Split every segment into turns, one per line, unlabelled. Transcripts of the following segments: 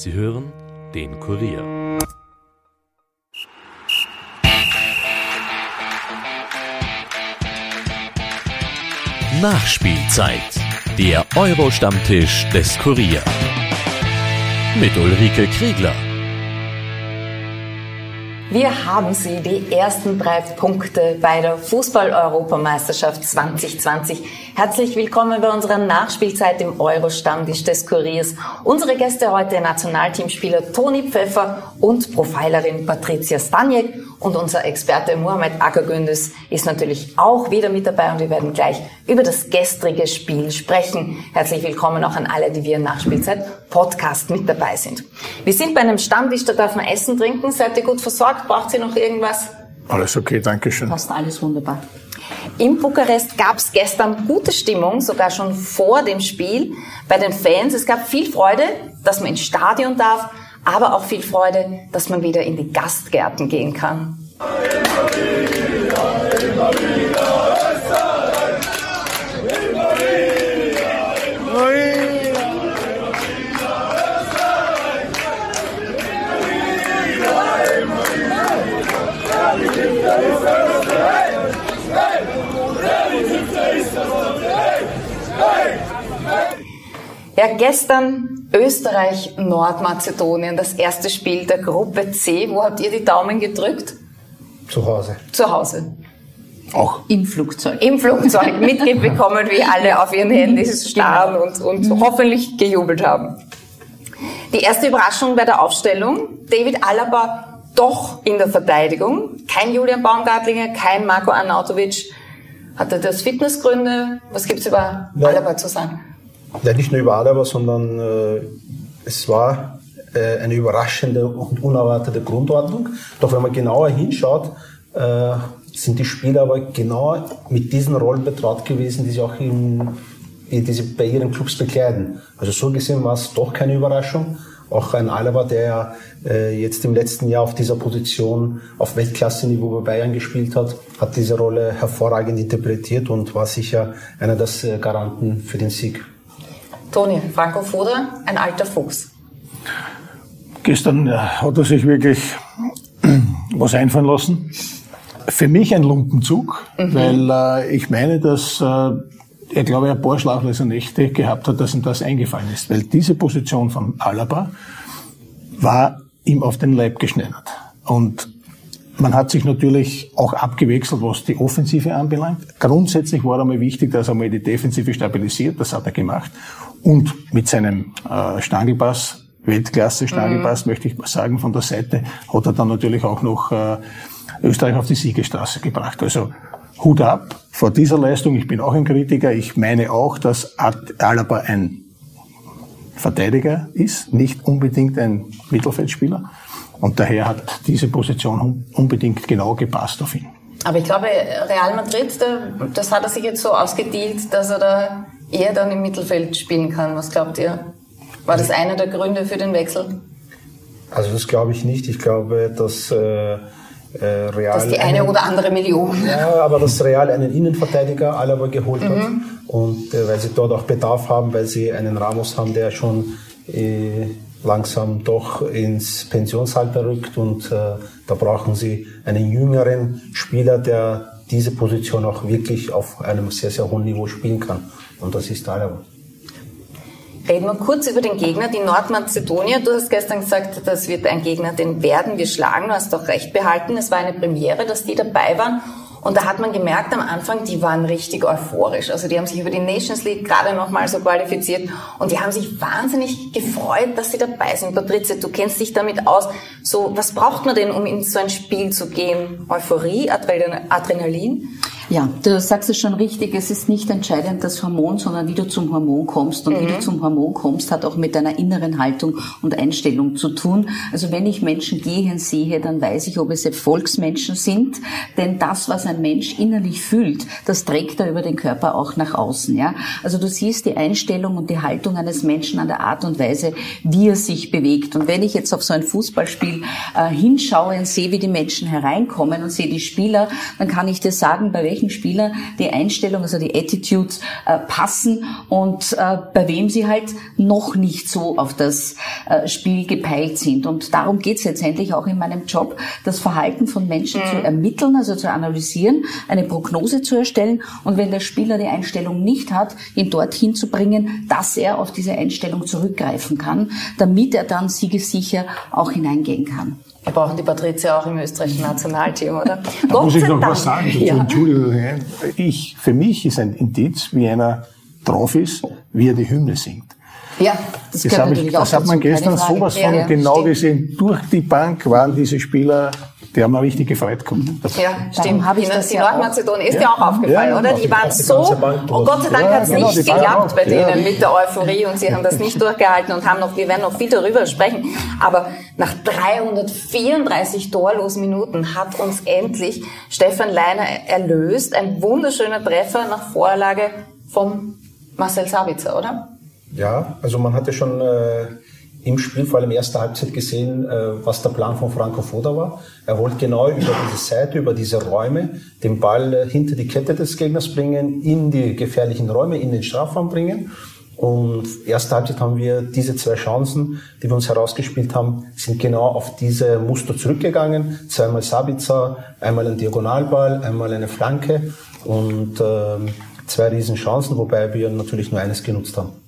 Sie hören den Kurier. Nachspielzeit. Der Euro-Stammtisch des Kurier. Mit Ulrike Kriegler.
Wir haben sie, die ersten drei Punkte bei der Fußball-Europameisterschaft 2020. Herzlich willkommen bei unserer Nachspielzeit im Euro-Stammtisch des Kuriers. Unsere Gäste heute Nationalteamspieler Toni Pfeffer und Profilerin Patricia Staniek. Und unser Experte Mohamed Akagündüz ist natürlich auch wieder mit dabei und wir werden gleich über das gestrige Spiel sprechen. Herzlich willkommen auch an alle, die wir in Nachspielzeit Podcast mit dabei sind. Wir sind bei einem Stammtisch, da darf man essen, trinken. Seid ihr gut versorgt? Braucht ihr noch irgendwas?
Alles okay, danke schön.
Passt alles wunderbar. In Bukarest gab es gestern gute Stimmung, sogar schon vor dem Spiel bei den Fans. Es gab viel Freude, dass man ins Stadion darf, aber auch viel Freude, dass man wieder in die Gastgärten gehen kann. Ja, gestern Österreich, Nordmazedonien, das erste Spiel der Gruppe C. Wo habt ihr die Daumen gedrückt?
Zu Hause.
Zu Hause.
Auch.
Im Flugzeug. Im Flugzeug mitbekommen, wie alle auf ihren Handys starren und, und hoffentlich gejubelt haben. Die erste Überraschung bei der Aufstellung. David Alaba doch in der Verteidigung. Kein Julian Baumgartlinger, kein Marco Arnautovic. Hatte das Fitnessgründe? Was gibt's über
Nein.
Alaba zu sagen?
Ja, nicht nur über Alaba, sondern äh, es war äh, eine überraschende und unerwartete Grundordnung. Doch wenn man genauer hinschaut, äh, sind die Spieler aber genau mit diesen Rollen betraut gewesen, die sie auch in, in diese, bei ihren Clubs bekleiden. Also so gesehen war es doch keine Überraschung. Auch ein Alaba, der ja äh, jetzt im letzten Jahr auf dieser Position auf Weltklasse-Niveau bei Bayern gespielt hat, hat diese Rolle hervorragend interpretiert und war sicher einer der äh, Garanten für den Sieg.
Toni, Franco Foda, ein alter Fuchs.
Gestern hat er sich wirklich was einfallen lassen. Für mich ein Lumpenzug, weil äh, ich meine, dass äh, er, glaube ich, ein paar schlaflose Nächte gehabt hat, dass ihm das eingefallen ist. Weil diese Position von Alaba war ihm auf den Leib geschneidert. Und man hat sich natürlich auch abgewechselt, was die Offensive anbelangt. Grundsätzlich war einmal wichtig, dass er mal die Defensive stabilisiert. Das hat er gemacht. Und mit seinem äh, Stangelpass, Weltklasse-Stangelpass, möchte ich mal sagen, von der Seite, hat er dann natürlich auch noch äh, Österreich auf die Siegesstraße gebracht. Also Hut ab vor dieser Leistung. Ich bin auch ein Kritiker. Ich meine auch, dass Alaba ein Verteidiger ist, nicht unbedingt ein Mittelfeldspieler. Und daher hat diese Position unbedingt genau gepasst auf ihn.
Aber ich glaube, Real Madrid, das hat er sich jetzt so ausgedealt, dass er da eher dann im Mittelfeld spielen kann. Was glaubt ihr? War das einer der Gründe für den Wechsel?
Also das glaube ich nicht. Ich glaube, dass äh, äh, Real...
Dass die eine
einen,
oder andere Million.
Ja, aber dass Real einen Innenverteidiger Alaba geholt hat. Und äh, weil sie dort auch Bedarf haben, weil sie einen Ramos haben, der schon äh, langsam doch ins Pensionsalter rückt. Und äh, da brauchen sie einen jüngeren Spieler, der diese Position auch wirklich auf einem sehr, sehr hohen Niveau spielen kann. Und das ist Alaba.
Reden wir kurz über den Gegner, die Nordmazedonier. Du hast gestern gesagt, das wird ein Gegner, den werden wir schlagen. Du hast doch recht behalten. Es war eine Premiere, dass die dabei waren. Und da hat man gemerkt am Anfang, die waren richtig euphorisch. Also die haben sich über die Nations League gerade nochmal so qualifiziert und die haben sich wahnsinnig gefreut, dass sie dabei sind. Patrizia, du kennst dich damit aus. So, was braucht man denn, um in so ein Spiel zu gehen? Euphorie, Adrenalin?
Ja, du sagst es schon richtig. Es ist nicht entscheidend das Hormon, sondern wie du zum Hormon kommst. Und mhm. wie du zum Hormon kommst, hat auch mit deiner inneren Haltung und Einstellung zu tun. Also wenn ich Menschen gehen sehe, dann weiß ich, ob es Erfolgsmenschen sind. Denn das, was ein Mensch innerlich fühlt, das trägt er über den Körper auch nach außen. Ja, also du siehst die Einstellung und die Haltung eines Menschen an der Art und Weise, wie er sich bewegt. Und wenn ich jetzt auf so ein Fußballspiel äh, hinschaue und sehe, wie die Menschen hereinkommen und sehe die Spieler, dann kann ich dir sagen, bei welchen welchen Spieler die Einstellung, also die Attitudes äh, passen und äh, bei wem sie halt noch nicht so auf das äh, Spiel gepeilt sind. Und darum geht es letztendlich auch in meinem Job, das Verhalten von Menschen mhm. zu ermitteln, also zu analysieren, eine Prognose zu erstellen und wenn der Spieler die Einstellung nicht hat, ihn dorthin zu bringen, dass er auf diese Einstellung zurückgreifen kann, damit er dann siegesicher auch hineingehen kann.
Wir brauchen die Patricia auch im österreichischen Nationalteam, oder?
Da muss ich noch Dank. was sagen. Ja. Entschuldigung. Ich, für mich ist ein Indiz, wie einer drauf ist, wie er die Hymne singt.
Ja, das, das,
ich, das hat man gestern sowas von ja, genau stimmt. gesehen. Durch die Bank waren diese Spieler die haben auch richtig gefreut gekommen.
Ja, stimmt. Habe ich das die Nordmazedonien ist ja. auch aufgefallen, ja, oder? Die waren so, und Gott sei Dank hat es genau, nicht geklappt bei denen mit der Euphorie und sie haben das nicht durchgehalten und haben noch, wir werden noch viel darüber sprechen, aber nach 334 torlosen Minuten hat uns endlich Stefan Leiner erlöst. Ein wunderschöner Treffer nach Vorlage von Marcel Sabitzer, oder?
Ja, also man hatte schon äh, im Spiel, vor allem erster Halbzeit gesehen, äh, was der Plan von Franco Foda war. Er wollte genau über diese Seite, über diese Räume den Ball äh, hinter die Kette des Gegners bringen, in die gefährlichen Räume, in den Strafraum bringen. Und erste Halbzeit haben wir diese zwei Chancen, die wir uns herausgespielt haben, sind genau auf diese Muster zurückgegangen. Zweimal Sabitzer, einmal ein Diagonalball, einmal eine Flanke und äh, zwei Riesenchancen, wobei wir natürlich nur eines genutzt haben.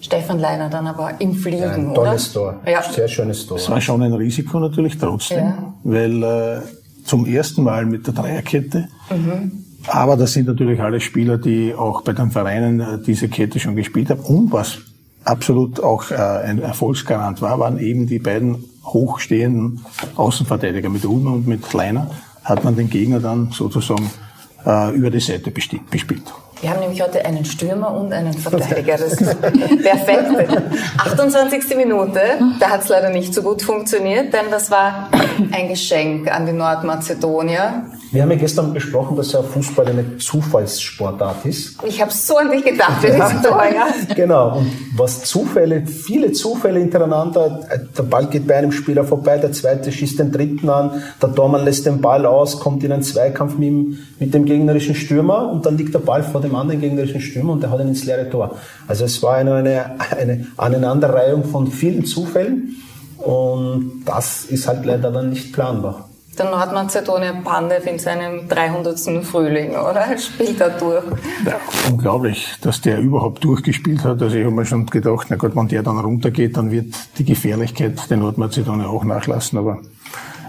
Stefan Leiner dann aber im Fliegen, ja,
ein tolles oder? Tor, ja. sehr schönes Tor.
Es war schon ein Risiko natürlich trotzdem, ja. weil äh, zum ersten Mal mit der Dreierkette, mhm. aber das sind natürlich alle Spieler, die auch bei den Vereinen äh, diese Kette schon gespielt haben und was absolut auch äh, ein Erfolgsgarant war, waren eben die beiden hochstehenden Außenverteidiger mit Ulmer und mit Leiner, hat man den Gegner dann sozusagen äh, über die Seite bespielt.
Wir haben nämlich heute einen Stürmer und einen Verteidiger. Das ist perfekt. 28. Minute, da hat es leider nicht so gut funktioniert, denn das war ein Geschenk an die Nordmazedonier.
Wir haben ja gestern besprochen, dass ja Fußball eine Zufallssportart ist.
Ich habe so an dich gedacht für dieses Tor, ja.
Genau. Und was Zufälle, viele Zufälle hintereinander, der Ball geht bei einem Spieler vorbei, der zweite schießt den dritten an, der Tormann lässt den Ball aus, kommt in einen Zweikampf mit dem, mit dem gegnerischen Stürmer und dann liegt der Ball vor dem anderen gegnerischen Stürmer und der hat ihn ins leere Tor. Also es war eine, eine, eine Aneinanderreihung von vielen Zufällen und das ist halt leider dann nicht planbar
der Nordmazedonier Pandev in seinem 300. Frühling, oder? Spielt er durch.
Ja, unglaublich, dass der überhaupt durchgespielt hat. Also ich habe mir schon gedacht, na Gott, wenn der dann runtergeht, dann wird die Gefährlichkeit der Nordmazedonier auch nachlassen. Aber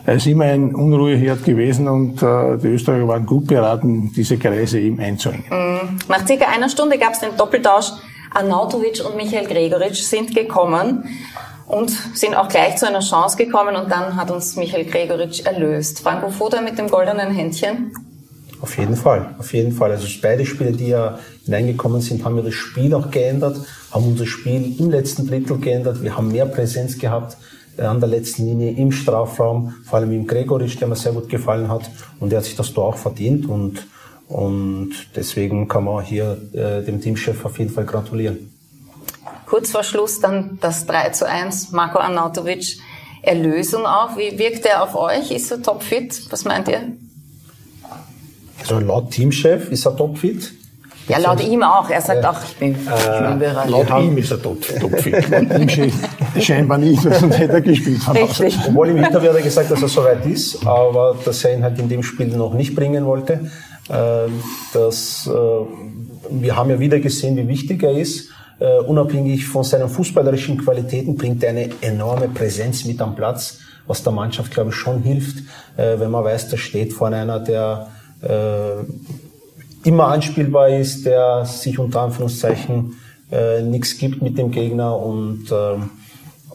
er ist immer ein Unruheherd gewesen und äh, die Österreicher waren gut beraten, diese Kreise ihm einzuhängen.
Mhm. Nach circa einer Stunde gab es den Doppeltausch. Arnautovic und Michael Gregoritsch sind gekommen und sind auch gleich zu einer Chance gekommen und dann hat uns Michael Gregoritsch erlöst. Franco Foda mit dem goldenen Händchen?
Auf jeden Fall, auf jeden Fall. Also beide Spiele, die ja hineingekommen sind, haben wir das Spiel auch geändert, haben unser Spiel im letzten Drittel geändert. Wir haben mehr Präsenz gehabt äh, an der letzten Linie im Strafraum, vor allem im Gregoritsch, der mir sehr gut gefallen hat und der hat sich das Tor auch verdient und und deswegen kann man hier äh, dem Teamchef auf jeden Fall gratulieren.
Kurz vor Schluss dann das 3 zu 1, Marco Arnautovic, Erlösung auch. Wie wirkt er auf euch? Ist er topfit? Was meint ihr?
Also laut Teamchef ist er topfit.
Ja, laut ihm auch. Er sagt äh, auch, ich bin, ich bin
bereit. Laut ihm ist er top, topfit. laut ihm scheinbar nicht, sonst hätte er gespielt.
Richtig. Obwohl im Interview hat er gesagt, dass er soweit ist, aber dass er ihn halt in dem Spiel noch nicht bringen wollte. Ähm, das, äh, wir haben ja wieder gesehen, wie wichtig er ist. Uh, unabhängig von seinen fußballerischen Qualitäten bringt er eine enorme Präsenz mit am Platz, was der Mannschaft, glaube ich, schon hilft, uh, wenn man weiß, da steht vorne einer, der uh, immer anspielbar ist, der sich unter Anführungszeichen nichts gibt mit dem Gegner und,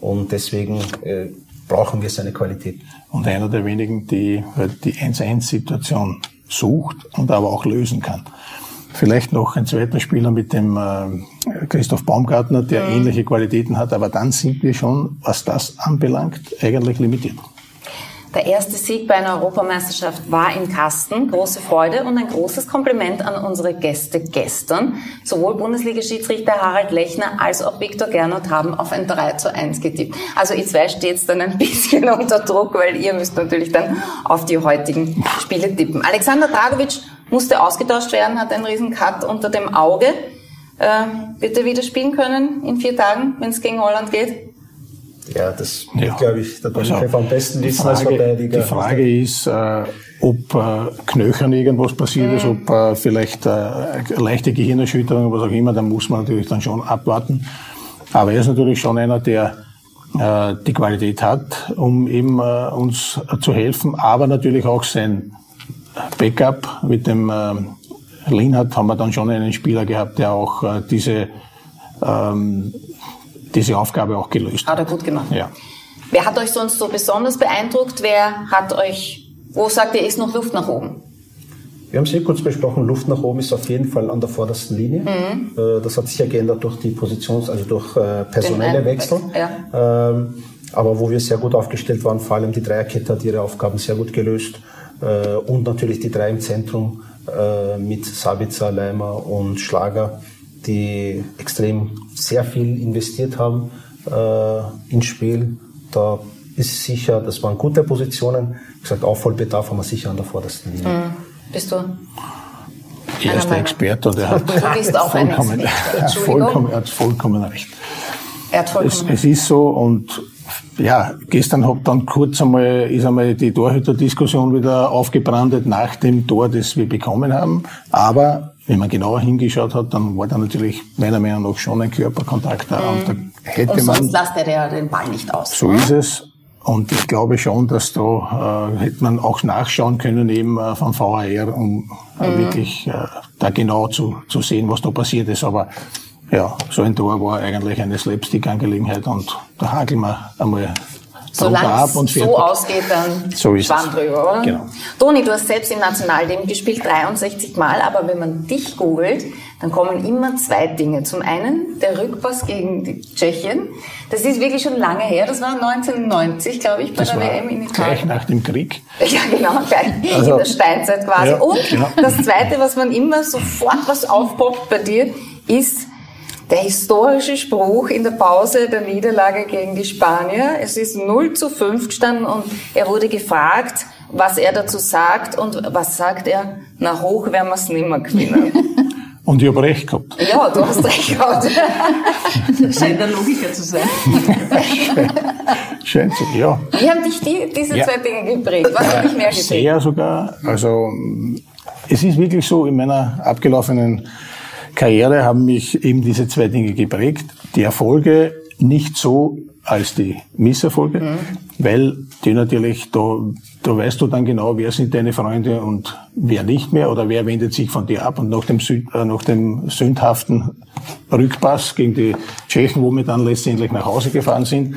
und deswegen brauchen wir seine Qualität.
Und einer der wenigen, die die 1-1-Situation sucht und aber auch lösen kann. Vielleicht noch ein zweiter Spieler mit dem äh, Christoph Baumgartner, der mhm. ähnliche Qualitäten hat, aber dann sind wir schon, was das anbelangt, eigentlich limitiert.
Der erste Sieg bei einer Europameisterschaft war im Kasten. Große Freude und ein großes Kompliment an unsere Gäste gestern. Sowohl Bundesliga-Schiedsrichter Harald Lechner als auch Viktor Gernot haben auf ein 3 zu 1 getippt. Also ihr zwei steht dann ein bisschen unter Druck, weil ihr müsst natürlich dann auf die heutigen Spiele tippen. Alexander Dragovic musste ausgetauscht werden, hat einen riesen Cut unter dem Auge. Äh, wird er wieder spielen können in vier Tagen, wenn es gegen Holland geht?
Ja, das
Ja.
glaube ich, der Toni
Also,
am besten
Die
wissen als Verteidiger.
die Frage ist, äh, ob äh, Knöchern irgendwas passiert ist, ob äh, vielleicht äh, leichte Gehirnerschütterung, was auch immer, dann muss man natürlich dann schon abwarten. Aber er ist natürlich schon einer, der äh, die Qualität hat, um eben äh, uns zu helfen, aber natürlich auch sein Backup mit dem Linhardt haben wir dann schon einen Spieler gehabt, der auch diese, ähm, diese Aufgabe auch gelöst
Hat
hat.
er gut gemacht.
Ja.
Wer hat euch sonst so besonders beeindruckt? Wer hat euch, wo sagt ihr, ist noch Luft nach oben?
Wir haben sehr kurz besprochen, Luft nach oben ist auf jeden Fall an der vordersten Linie.
Mhm.
Äh, Das hat sich ja geändert durch die Positions-, also durch äh, personelle Wechsel.
Ja.
Ähm, Aber wo wir sehr gut aufgestellt waren, vor allem die Dreierkette hat ihre Aufgaben sehr gut gelöst. Äh, Und natürlich die drei im Zentrum mit Sabitzer, Leimer und Schlager, die extrem sehr viel investiert haben äh, ins Spiel. Da ist sicher, das waren gute Positionen. Wie gesagt, Aufholbedarf haben wir sicher an der vordersten Linie.
Bist du?
Er ist der
Meinung.
Experte und er hat vollkommen, er vollkommen, er hat vollkommen recht.
Er hat
Es,
vollkommen.
es ist so und ja, gestern hat dann kurz einmal, ist einmal die Torhüterdiskussion wieder aufgebrandet nach dem Tor, das wir bekommen haben. Aber wenn man genauer hingeschaut hat, dann war da natürlich meiner Meinung nach schon ein Körperkontakt da. Und da hätte
Und
man,
sonst lasst er ja den Ball nicht aus.
so ist es. Und ich glaube schon, dass da äh, hätte man auch nachschauen können eben äh, vom VAR, um äh, wirklich äh, da genau zu, zu sehen, was da passiert ist. Aber ja, so ein Tor war eigentlich eine Slapstick-Angelegenheit und da hakeln wir einmal
Solange
ab
es so ausgeht, dann
So ist
Schwamm
es.
drüber, oder?
Genau.
Toni, du hast selbst im Nationalteam gespielt, 63 Mal, aber wenn man dich googelt, dann kommen immer zwei Dinge. Zum einen der Rückpass gegen die Tschechien. Das ist wirklich schon lange her. Das war 1990, glaube ich, bei
Das
der WM in
gleich
Italien.
nach dem Krieg.
Ja, genau, gleich
Also-
in der Steinzeit quasi.
Ja,
Und
genau.
das Zweite, was man immer sofort was aufpoppt bei dir, ist der historische Spruch in der Pause der Niederlage gegen die Spanier. Es ist 0 zu 5 gestanden und er wurde gefragt, was er dazu sagt und was sagt er? Na, hoch werden wir es nimmer gewinnen.
Und ich habe recht gehabt.
ja, du hast recht gehabt.
Das scheint der Logiker zu sein.
Scheint so, ja.
Wie haben dich die, diese
Ja.
zwei Dinge geprägt? Was hat dich mehr geprägt?
Sehr sogar. Also es ist wirklich so, in meiner abgelaufenen Karriere haben mich eben diese zwei Dinge geprägt. Die Erfolge nicht so als die Misserfolge,
Mhm.
weil die natürlich, da, da weißt du dann genau, wer sind deine Freunde und wer nicht mehr oder wer wendet sich von dir ab. Und nach dem, Süd, äh, nach dem sündhaften Rückpass gegen die Tschechen, wo wir dann letztendlich nach Hause gefahren sind,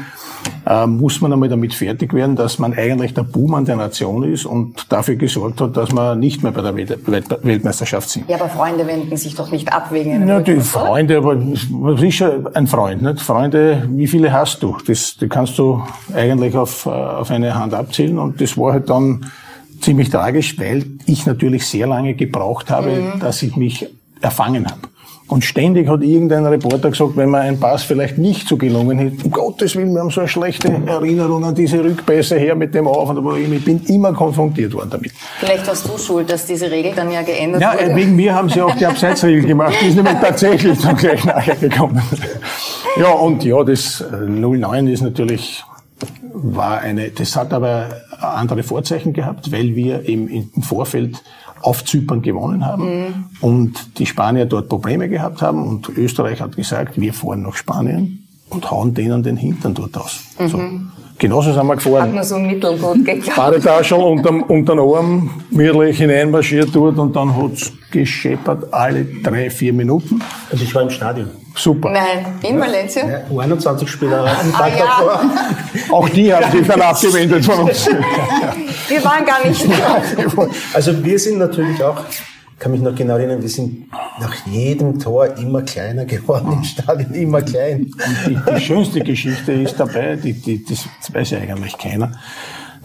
muss man einmal damit fertig werden, dass man eigentlich der Buhmann der Nation ist und dafür gesorgt hat, dass wir nicht mehr bei der Welt Welt Weltmeisterschaft sind.
Ja, aber Freunde wenden sich doch nicht ab wegen einem
Ja, die? Freunde, aber was ist schon ein Freund? Nicht? Freunde, wie viele hast du? Das, die kannst du eigentlich auf, äh, auf eine Hand abzählen und das war halt dann ziemlich tragisch, weil ich natürlich sehr lange gebraucht habe,
Mhm.
dass ich mich erfangen habe. Und ständig hat irgendein Reporter gesagt, wenn mir ein Pass vielleicht nicht so gelungen hätte, um Gottes Willen, wir haben so eine schlechte Erinnerung an diese Rückpässe her mit dem Auf und Ab. Ich bin immer konfrontiert worden damit.
Vielleicht warst du schuld, dass diese Regel dann ja geändert
Ja,
wurde.
äh, wegen mir haben sie auch die Abseitsregel gemacht. Die ist nämlich tatsächlich dann gleich nachher gekommen. Ja, und ja, das äh, 09 ist natürlich, war eine, das hat aber andere Vorzeichen gehabt, weil wir eben im Vorfeld auf Zypern gewonnen haben und die Spanier dort Probleme gehabt haben und Österreich hat gesagt, wir fahren nach Spanien und hauen denen den Hintern dort aus. So. Genauso sind wir
Hat
gefahren.
nur so mittelgut geklappt.
Badetaschel unterm, unterm Arm, mirrlich hineinmarschiert dort und dann hat's gescheppert alle drei, vier Minuten.
Und ich war im Stadion.
Super.
Nein, in Valencia?
Ja, U21 Spieler am
Ah,
Tag
ja.
davor.
Auch die haben sich dann abgewendet von uns.
Wir waren gar nicht da.
Also wir sind natürlich auch, kann mich noch genau erinnern, wir sind nach jedem Tor immer kleiner geworden im Stadion, immer klein.
Die, die schönste Geschichte ist dabei, die, die, das weiß ja eigentlich keiner.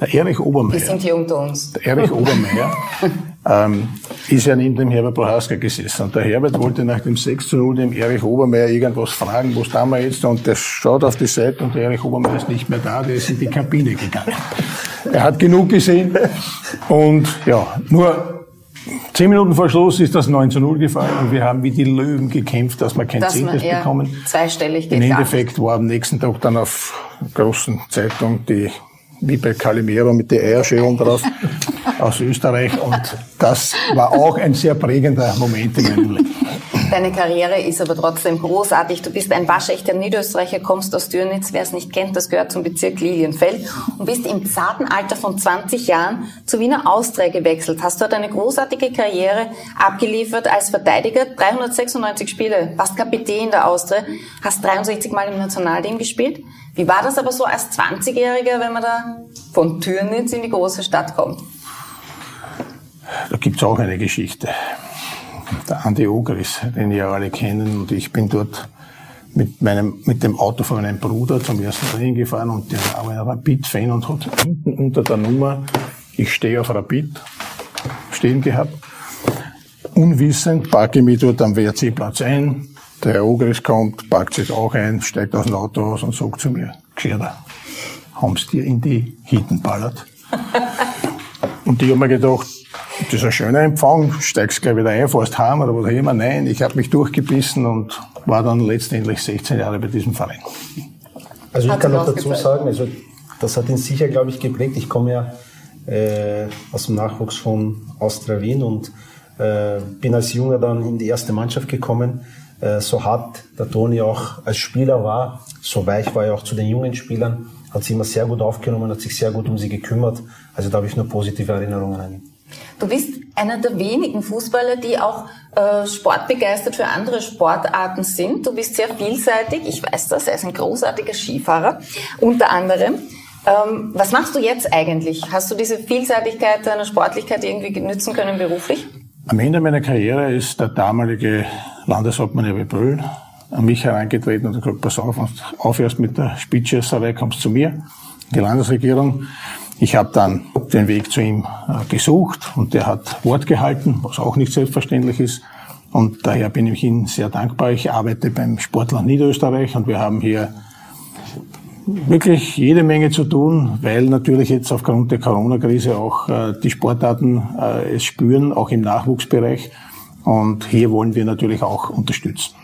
Der Erich Obermeier.
sind hier unter uns.
Der Erich Obermeier ähm, ist ja neben dem Herbert Prohaska gesessen. Und der Herbert wollte nach dem 6 zu 0 dem Erich Obermeier irgendwas fragen, was tun wir jetzt? Und der schaut auf die Seite und der Erich Obermeier ist nicht mehr da, der ist in die Kabine gegangen. Er hat genug gesehen. Und ja, nur Zehn Minuten vor Schluss ist das 9 zu 0 gefallen und wir haben wie die Löwen gekämpft, dass wir kein
Dass
Zehntes bekommen.
zweistellig geht
Im Endeffekt war am nächsten Tag dann auf großen Zeitung die wie bei Calimero mit der Eierschälung drauf aus Österreich und das war auch ein sehr prägender Moment in meinem Leben.
Deine Karriere ist aber trotzdem großartig. Du bist ein waschechter Niederösterreicher, kommst aus Dürnitz. Wer es nicht kennt, das gehört zum Bezirk Lilienfeld und bist im zarten Alter von 20 Jahren zu Wiener Austria gewechselt. Hast dort eine großartige Karriere abgeliefert als Verteidiger. 396 Spiele, warst Kapitän der Austria, hast 63 Mal im Nationalteam gespielt. Wie war das aber so als 20-Jähriger, wenn man da von Türnitz in die große Stadt kommt?
Da gibt's auch eine Geschichte. Der Andi Ogris, den ja alle kennen, und ich bin dort mit meinem, mit dem Auto von meinem Bruder zum ersten Training gefahren und der war ein Rapid-Fan und hat hinten unter der Nummer, ich stehe auf Rapid, stehen gehabt. Unwissend parke ich mich dort am WRC-Platz ein. Der Herr Ogris kommt, parkt sich auch ein, steigt aus dem Auto aus und sagt zu mir, Gescheiter, haben's dir in die Hitten ballert? Und ich hab mir gedacht, das ist ein schöner Empfang, steigst gleich wieder ein, fährst heim oder was auch immer. Nein, ich habe mich durchgebissen und war dann letztendlich 16 Jahre bei diesem Verein.
Also ich
Hat
kann noch dazu sagen, also das hat ihn sicher, glaube ich, geprägt. Ich komme ja äh, aus dem Nachwuchs von Austria Wien und äh, bin als Junge dann in die erste Mannschaft gekommen. Äh, so hart der Toni auch als Spieler war, so weich war er auch zu den jungen Spielern, hat sie immer sehr gut aufgenommen, hat sich sehr gut um sie gekümmert. Also da habe ich nur positive Erinnerungen an ihn.
Du bist einer der wenigen Fußballer, die auch äh, sportbegeistert für andere Sportarten sind. Du bist sehr vielseitig. Ich weiß das. Er ist ein großartiger Skifahrer, unter anderem. Ähm, was machst du jetzt eigentlich? Hast du diese Vielseitigkeit deiner Sportlichkeit irgendwie nützen können beruflich?
Am Ende meiner Karriere ist der damalige Landeshauptmann Erwin Böll an mich herangetreten und gesagt, pass auf, du aufhörst mit der Spitzschießerei, kommst zu mir, die Landesregierung. Ich habe dann den Weg zu ihm äh, gesucht und der hat Wort gehalten, was auch nicht selbstverständlich ist. Und daher bin ich Ihnen sehr dankbar. Ich arbeite beim Sportland Niederösterreich und wir haben hier wirklich jede Menge zu tun, weil natürlich jetzt aufgrund der Corona-Krise auch äh, die Sportarten äh, es spüren, auch im Nachwuchsbereich. Und hier wollen wir natürlich auch unterstützen.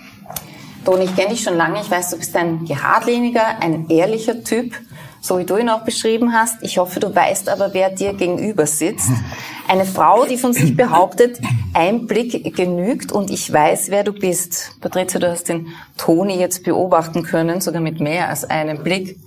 Toni, ich kenne dich schon lange. Ich weiß, du bist ein geradliniger, ein ehrlicher Typ, so wie du ihn auch beschrieben hast. Ich hoffe, du weißt aber, wer dir gegenüber sitzt. Eine Frau, die von sich behauptet, ein Blick genügt und ich weiß, wer du bist. Patricia, du hast den Toni jetzt beobachten können, sogar mit mehr als einem Blick.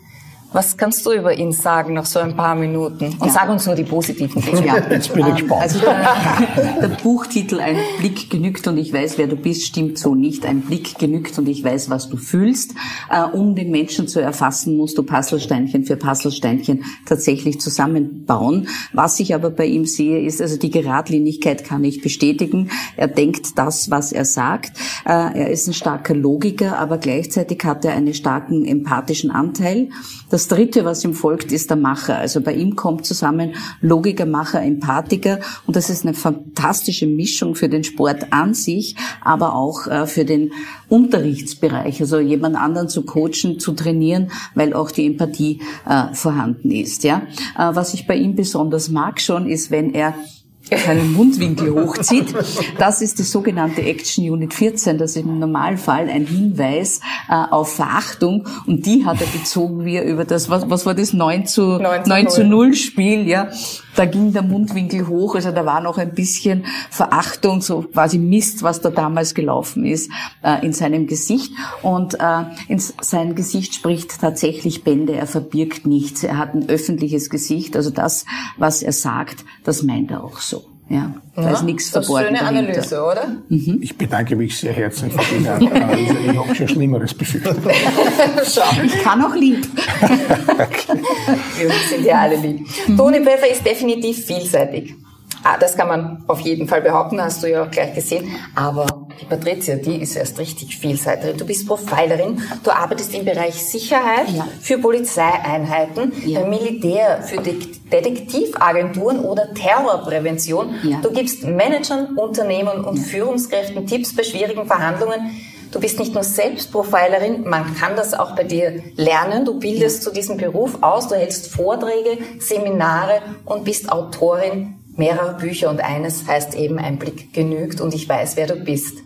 Was kannst du über ihn sagen nach so ein paar Minuten? Und
Ja.
sag uns nur die positiven Dinge.
Ja,
Jetzt bin ich
ähm,
gespannt.
Also der, der Buchtitel Ein Blick genügt und ich weiß, wer du bist, stimmt so nicht. Ein Blick genügt und ich weiß, was du fühlst. Äh, um den Menschen zu erfassen, musst du Puzzlesteinchen für Puzzlesteinchen tatsächlich zusammenbauen. Was ich aber bei ihm sehe, ist, also die Geradlinigkeit kann ich bestätigen. Er denkt das, was er sagt. Äh, er ist ein starker Logiker, aber gleichzeitig hat er einen starken empathischen Anteil. Das dritte, was ihm folgt, ist der Macher. Also bei ihm kommt zusammen Logiker, Macher, Empathiker und das ist eine fantastische Mischung für den Sport an sich, aber auch äh, für den Unterrichtsbereich, also jemand anderen zu coachen, zu trainieren, weil auch die Empathie äh, vorhanden ist. Ja, äh, was ich bei ihm besonders mag schon, ist, wenn er seinen Mundwinkel hochzieht. Das ist die sogenannte Action Unit 14. Das ist im Normalfall ein Hinweis äh, auf Verachtung. Und die hat er bezogen, wie er über das, was, was war das, 9 zu,
9 zu
9 zu
0.
0 Spiel, ja. Da ging der Mundwinkel hoch. Also da war noch ein bisschen Verachtung, so quasi Mist, was da damals gelaufen ist, äh, in seinem Gesicht. Und äh, in sein Gesicht spricht tatsächlich Bände. Er verbirgt nichts. Er hat ein öffentliches Gesicht. Also das, was er sagt, das meint er auch so. Ja, da ist nichts
das ist
verborgen
schöne
dahinter.
Analyse, oder?
Ich bedanke mich sehr herzlich für diese Analyse. Ich habe schon Schlimmeres befürchtet.
Schau.
Ich kann auch lieb.
Wir sind ja alle lieb. Toni Pfeffer ist definitiv vielseitig. Ah, das kann man auf jeden Fall behaupten, hast du ja auch gleich gesehen. Aber die Patricia, die ist erst richtig vielseitig. Du bist Profilerin, du arbeitest im Bereich Sicherheit
Ja.
für Polizeieinheiten,
Ja.
beim Militär, für De Detektivagenturen oder Terrorprävention.
Ja.
Du gibst Managern, Unternehmern und Führungskräften Tipps bei schwierigen Verhandlungen. Du bist nicht nur selbst Profilerin, man kann das auch bei dir lernen. Du bildest zu diesem Beruf aus, du hältst Vorträge, Seminare und bist Autorin mehrere Bücher und eines heißt eben Ein Blick genügt und ich weiß, wer du bist.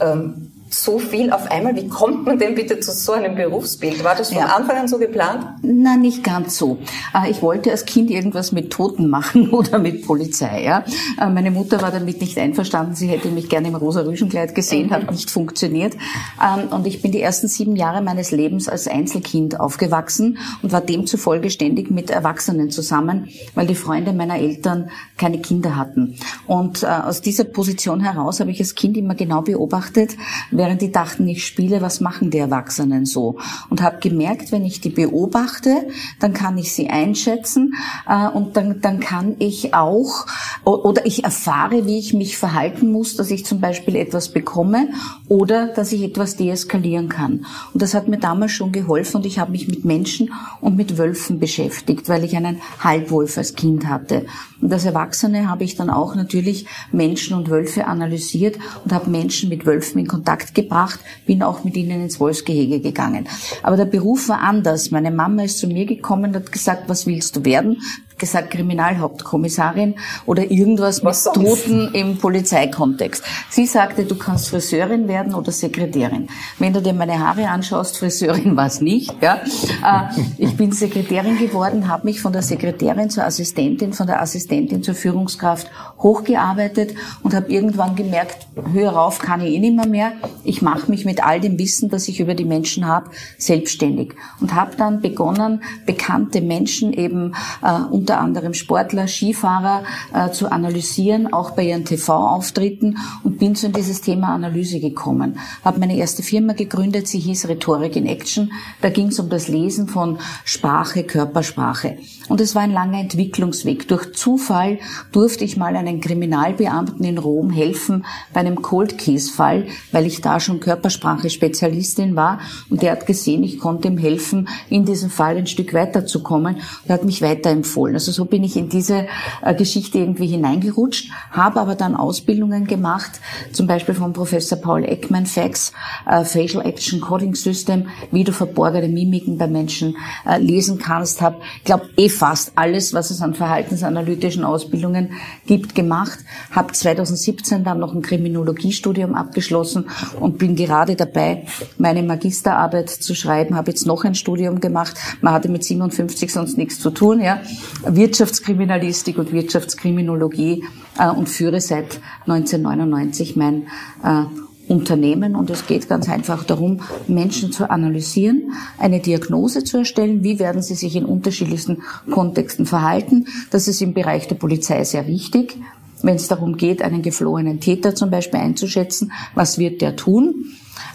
Ähm, so viel auf einmal. Wie kommt man denn bitte zu so einem Berufsbild? War das von ja. Anfang an so geplant?
Na, nicht ganz so. Äh, ich wollte als Kind irgendwas mit Toten machen oder mit Polizei. Ja? Äh, meine Mutter war damit nicht einverstanden. Sie hätte mich gerne im rosa Rüschenkleid gesehen, hat nicht funktioniert. Ähm, und ich bin die ersten sieben Jahre meines Lebens als Einzelkind aufgewachsen und war demzufolge ständig mit Erwachsenen zusammen, weil die Freunde meiner Eltern keine Kinder hatten. Und äh, aus dieser Position heraus habe ich als Kind immer genau beobachtet, während die dachten, ich spiele, was machen die Erwachsenen so? Und habe gemerkt, wenn ich die beobachte, dann kann ich sie einschätzen äh, und dann, dann kann ich auch oder ich erfahre, wie ich mich verhalten muss, dass ich zum Beispiel etwas bekomme oder dass ich etwas deeskalieren kann. Und das hat mir damals schon geholfen und ich habe mich mit Menschen und mit Wölfen beschäftigt, weil ich einen Halbwolf als Kind hatte. Und als Erwachsene habe ich dann auch natürlich Menschen und Wölfe analysiert und habe Menschen mit Wölfen in Kontakt gebracht, bin auch mit ihnen ins Wolfsgehege gegangen. Aber der Beruf war anders. Meine Mama ist zu mir gekommen und hat gesagt, was willst du werden? Gesagt Kriminalhauptkommissarin oder irgendwas Was mit sonst? Toten im Polizeikontext. Sie sagte, du kannst Friseurin werden oder Sekretärin. Wenn du dir meine Haare anschaust, Friseurin war es nicht. Ja. Äh, ich bin Sekretärin geworden, habe mich von der Sekretärin zur Assistentin, von der Assistentin zur Führungskraft hochgearbeitet und habe irgendwann gemerkt, höher rauf kann ich eh nicht mehr mehr. Ich mache mich mit all dem Wissen, das ich über die Menschen habe, selbstständig und habe dann begonnen, bekannte Menschen eben äh, unter anderem Sportler, Skifahrer äh, zu analysieren, auch bei ihren TV-Auftritten und bin zu dieses Thema Analyse gekommen. Habe meine erste Firma gegründet, sie hieß Rhetorik in Action. Da ging es um das Lesen von Sprache, Körpersprache. Und es war ein langer Entwicklungsweg. Durch Zufall durfte ich mal einen Kriminalbeamten in Rom helfen bei einem Cold Case Fall, weil ich da schon Körpersprache-Spezialistin war. Und der hat gesehen, ich konnte ihm helfen, in diesem Fall ein Stück weiterzukommen. Er hat mich weiterempfohlen. Also so bin ich in diese äh, Geschichte irgendwie hineingerutscht, habe aber dann Ausbildungen gemacht, zum Beispiel von Professor Paul Ekman, FACS, äh, Facial Action Coding System, wie du verborgene Mimiken bei Menschen äh, lesen kannst, habe, glaube, eh fast alles, was es an verhaltensanalytischen Ausbildungen gibt, gemacht. Habe 2017 dann noch ein Kriminologiestudium abgeschlossen und bin gerade dabei, meine Magisterarbeit zu schreiben. Habe jetzt noch ein Studium gemacht. Man hatte mit 57 sonst nichts zu tun. Ja, Wirtschaftskriminalistik und Wirtschaftskriminologie äh, und führe seit 1999 mein äh, Unternehmen und es geht ganz einfach darum, Menschen zu analysieren, eine Diagnose zu erstellen, wie werden sie sich in unterschiedlichsten Kontexten verhalten. Das ist im Bereich der Polizei sehr wichtig, wenn es darum geht, einen geflohenen Täter zum Beispiel einzuschätzen, was wird der tun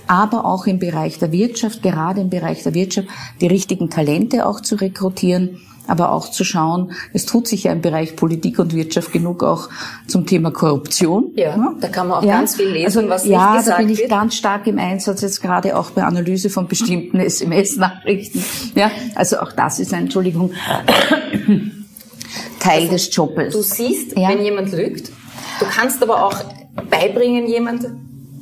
aber auch im Bereich der Wirtschaft, gerade im Bereich der Wirtschaft, die richtigen Talente auch zu rekrutieren aber auch zu schauen, es tut sich ja im Bereich Politik und Wirtschaft genug auch zum Thema Korruption.
Ja, ja. da kann man auch ja. ganz viel lesen,
also, was ja, nicht gesagt wird. Ja, da bin ich wird. ganz stark im Einsatz, jetzt gerade auch bei Analyse von bestimmten SMS-Nachrichten. Ja, also auch das ist, eine Entschuldigung, Teil also, des Jobs.
Du siehst, ja. wenn jemand lügt, du kannst aber auch beibringen, jemand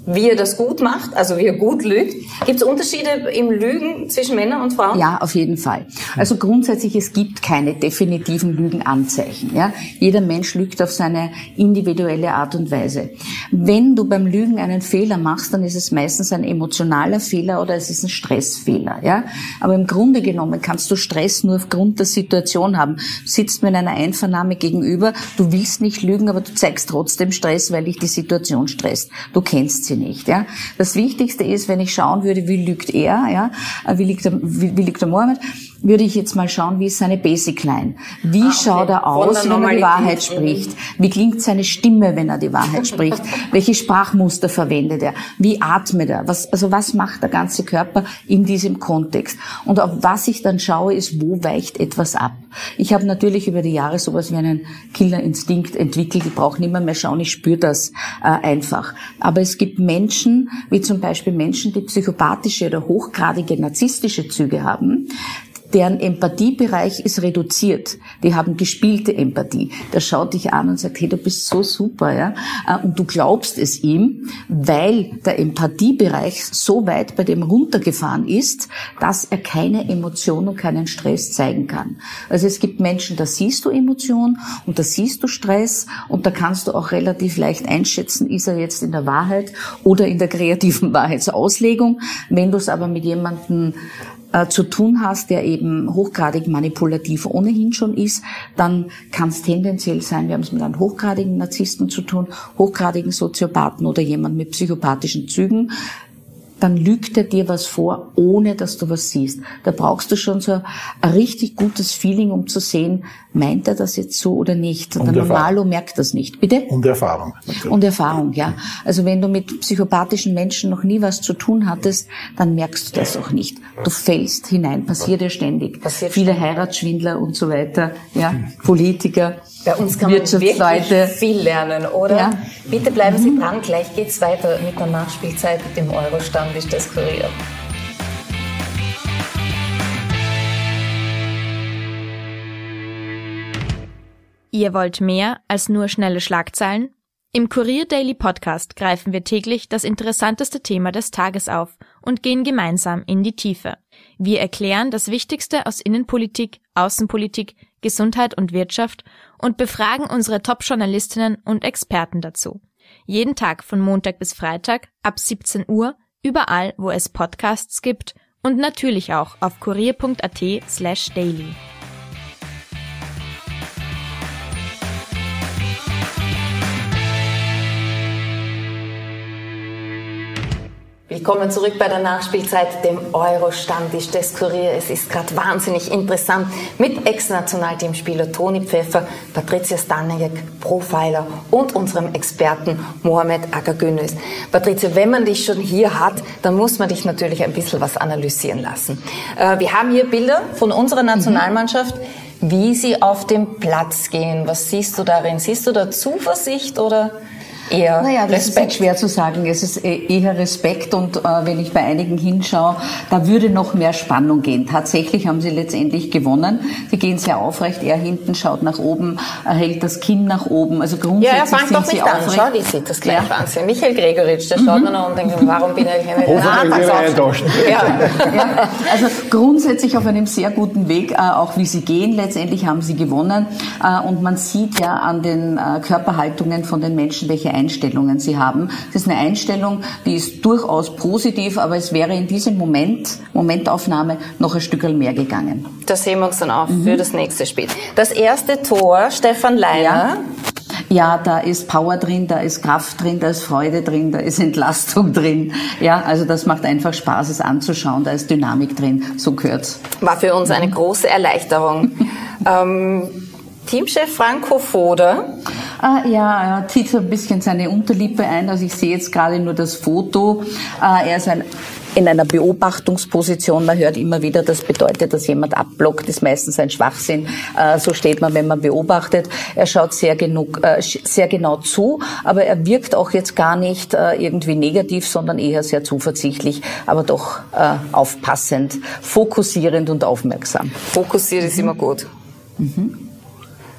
wie er das gut macht, also wie er gut lügt. Gibt es Unterschiede im Lügen zwischen Männern und Frauen?
Ja, auf jeden Fall. Also grundsätzlich, es gibt keine definitiven Lügenanzeichen. Ja? Jeder Mensch lügt auf seine individuelle Art und Weise. Wenn du beim Lügen einen Fehler machst, dann ist es meistens ein emotionaler Fehler oder es ist ein Stressfehler. Ja? Aber im Grunde genommen kannst du Stress nur aufgrund der Situation haben. Du sitzt mir in einer Einvernahme gegenüber, du willst nicht lügen, aber du zeigst trotzdem Stress, weil dich die Situation stresst. Du kennst sie nicht. Ja. Das Wichtigste ist, wenn ich schauen würde, wie lügt er, ja, wie liegt der, wie, wie liegt der Mohammed, würde ich jetzt mal schauen, wie ist seine Basic Line? Wie ah, okay. schaut er aus, wenn er die Wahrheit spricht? Wie klingt seine Stimme, wenn er die Wahrheit spricht? Welche Sprachmuster verwendet er? Wie atmet er? Was, also was macht der ganze Körper in diesem Kontext? Und auf was ich dann schaue, ist, wo weicht etwas ab? Ich habe natürlich über die Jahre sowas wie einen Killerinstinkt entwickelt. Ich brauche nicht mehr, mehr schauen, ich spüre das äh, einfach. Aber es gibt Menschen, wie zum Beispiel Menschen, die psychopathische oder hochgradige narzisstische Züge haben, deren Empathiebereich ist reduziert. Die haben gespielte Empathie. Der schaut dich an und sagt, hey, du bist so super, ja. Äh, und du glaubst es ihm, weil der Empathiebereich so weit bei dem runtergefahren ist, dass er keine Emotion und keinen Stress zeigen kann. Also es gibt Menschen, da siehst du Emotion und da siehst du Stress und da kannst du auch relativ leicht einschätzen, ist er jetzt in der Wahrheit oder in der kreativen Wahrheitsauslegung. Wenn du es aber mit jemandem äh, zu tun hast, der eben hochgradig manipulativ ohnehin schon ist, dann kann es tendenziell sein, wir haben es mit einem hochgradigen Narzissten zu tun, hochgradigen Soziopathen oder jemand mit psychopathischen Zügen, dann lügt er dir was vor, ohne dass du was siehst. Da brauchst du schon so ein richtig gutes Feeling, um zu sehen, meint er das jetzt so oder nicht. Und der Normalo merkt das nicht. Bitte?
Und Erfahrung.
Natürlich. Und Erfahrung, ja. Also wenn du mit psychopathischen Menschen noch nie was zu tun hattest, dann merkst du das auch nicht. Du fällst hinein, passiert ja ständig. Passiert Viele Heiratsschwindler und so weiter, ja, Politiker.
Bei uns kann man wirklich viel lernen, oder? Ja. Bitte bleiben Sie dran, gleich geht's weiter mit der Nachspielzeit im Euro-Stammtisch des Kurier.
Ihr wollt mehr als nur schnelle Schlagzeilen? Im Kurier Daily Podcast greifen wir täglich das interessanteste Thema des Tages auf und gehen gemeinsam in die Tiefe. Wir erklären das Wichtigste aus Innenpolitik, Außenpolitik, Gesundheit und Wirtschaft und befragen unsere Top-Journalistinnen und Experten dazu. Jeden Tag von Montag bis Freitag ab 17 Uhr, überall, wo es Podcasts gibt und natürlich auch auf kurier.at slash daily.
Willkommen zurück bei der Nachspielzeit, dem Euro-Stammtisch des Kurier. Es ist gerade wahnsinnig interessant mit Ex-Nationalteamspieler Toni Pfeffer, Patricia Stanejek, Profiler und unserem Experten Mohamed Agagünüs. Patricia, wenn man dich schon hier hat, dann muss man dich natürlich ein bisschen was analysieren lassen. Äh, wir haben hier Bilder von unserer Nationalmannschaft. Wie sie auf den Platz gehen. Was siehst du darin? Siehst du da Zuversicht oder eher
naja, das
Respekt?
ist schwer zu sagen. Es ist e- eher Respekt und äh, wenn ich bei einigen hinschaue, da würde noch mehr Spannung gehen. Tatsächlich haben sie letztendlich gewonnen. Sie gehen sehr aufrecht. Er hinten schaut nach oben, er hält das Kinn nach oben. Also grundsätzlich
ja, er fängt
sind
doch
sie
nicht an. Schau, die sieht das gleich ja. Wahnsinn. Michael Gregoritsch, der schaut mhm. nur und denkt, warum bin ich mit den
enttäuscht.
Ja. ja. Also grundsätzlich auf einem sehr guten Weg, äh, auch wie sie gehen. Letztendlich haben sie gewonnen äh, und man sieht ja an den äh, Körperhaltungen von den Menschen, welche Einstellungen sie haben. Das ist eine Einstellung, die ist durchaus positiv, aber es wäre in diesem Moment, Momentaufnahme, noch ein Stück mehr gegangen.
Da sehen wir uns dann auf mhm. für das nächste Spiel. Das erste Tor, Stefan Leiner.
Ja. Ja, da ist Power drin, da ist Kraft drin, da ist Freude drin, da ist Entlastung drin. Ja, also das macht einfach Spaß, es anzuschauen. Da ist Dynamik drin. So gehört's.
War für uns eine große Erleichterung. ähm, Teamchef Franco Foda.
Ah, ja, er zieht so ein bisschen seine Unterlippe ein. Also ich sehe jetzt gerade nur das Foto. Ah, er ist ein in einer Beobachtungsposition. Man hört immer wieder, das bedeutet, dass jemand abblockt, ist meistens ein Schwachsinn. Äh, so steht man, wenn man beobachtet. Er schaut sehr, genug, äh, sehr genau zu, aber er wirkt auch jetzt gar nicht äh, irgendwie negativ, sondern eher sehr zuversichtlich, aber doch aufpassend, fokussierend und aufmerksam.
Fokussiert ist immer gut. Mhm.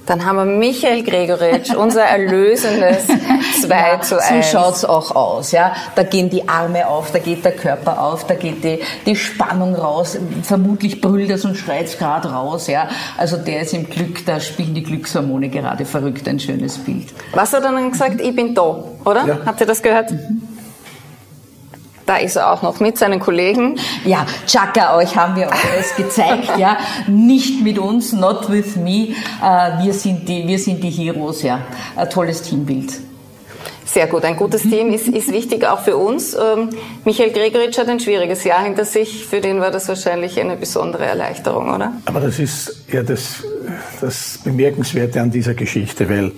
Dann haben wir Michael Gregoritsch, unser erlösendes 2 ja, zu 1.
So schaut's auch aus, ja. Da gehen die Arme auf, da geht der Körper auf, da geht die, die Spannung raus. Vermutlich brüllt es und schreit gerade raus, ja. Also der ist im Glück, da spielen die Glückshormone gerade verrückt, ein schönes Bild.
Was hat er dann gesagt? Ich bin da, oder? Ja. Habt ihr das gehört? Mhm. Da ist er auch noch mit seinen Kollegen.
Ja, Chaka, euch haben wir alles gezeigt, ja. Nicht mit uns, not with me. Äh, wir sind die, wir sind die Heroes, ja. Ein tolles Teambild.
Sehr gut. Ein gutes Team ist, ist wichtig auch für uns. Ähm, Michael Gregoritsch hat ein schwieriges Jahr hinter sich. Für den war das wahrscheinlich eine besondere Erleichterung, oder?
Aber das ist ja das, das Bemerkenswerte an dieser Geschichte, weil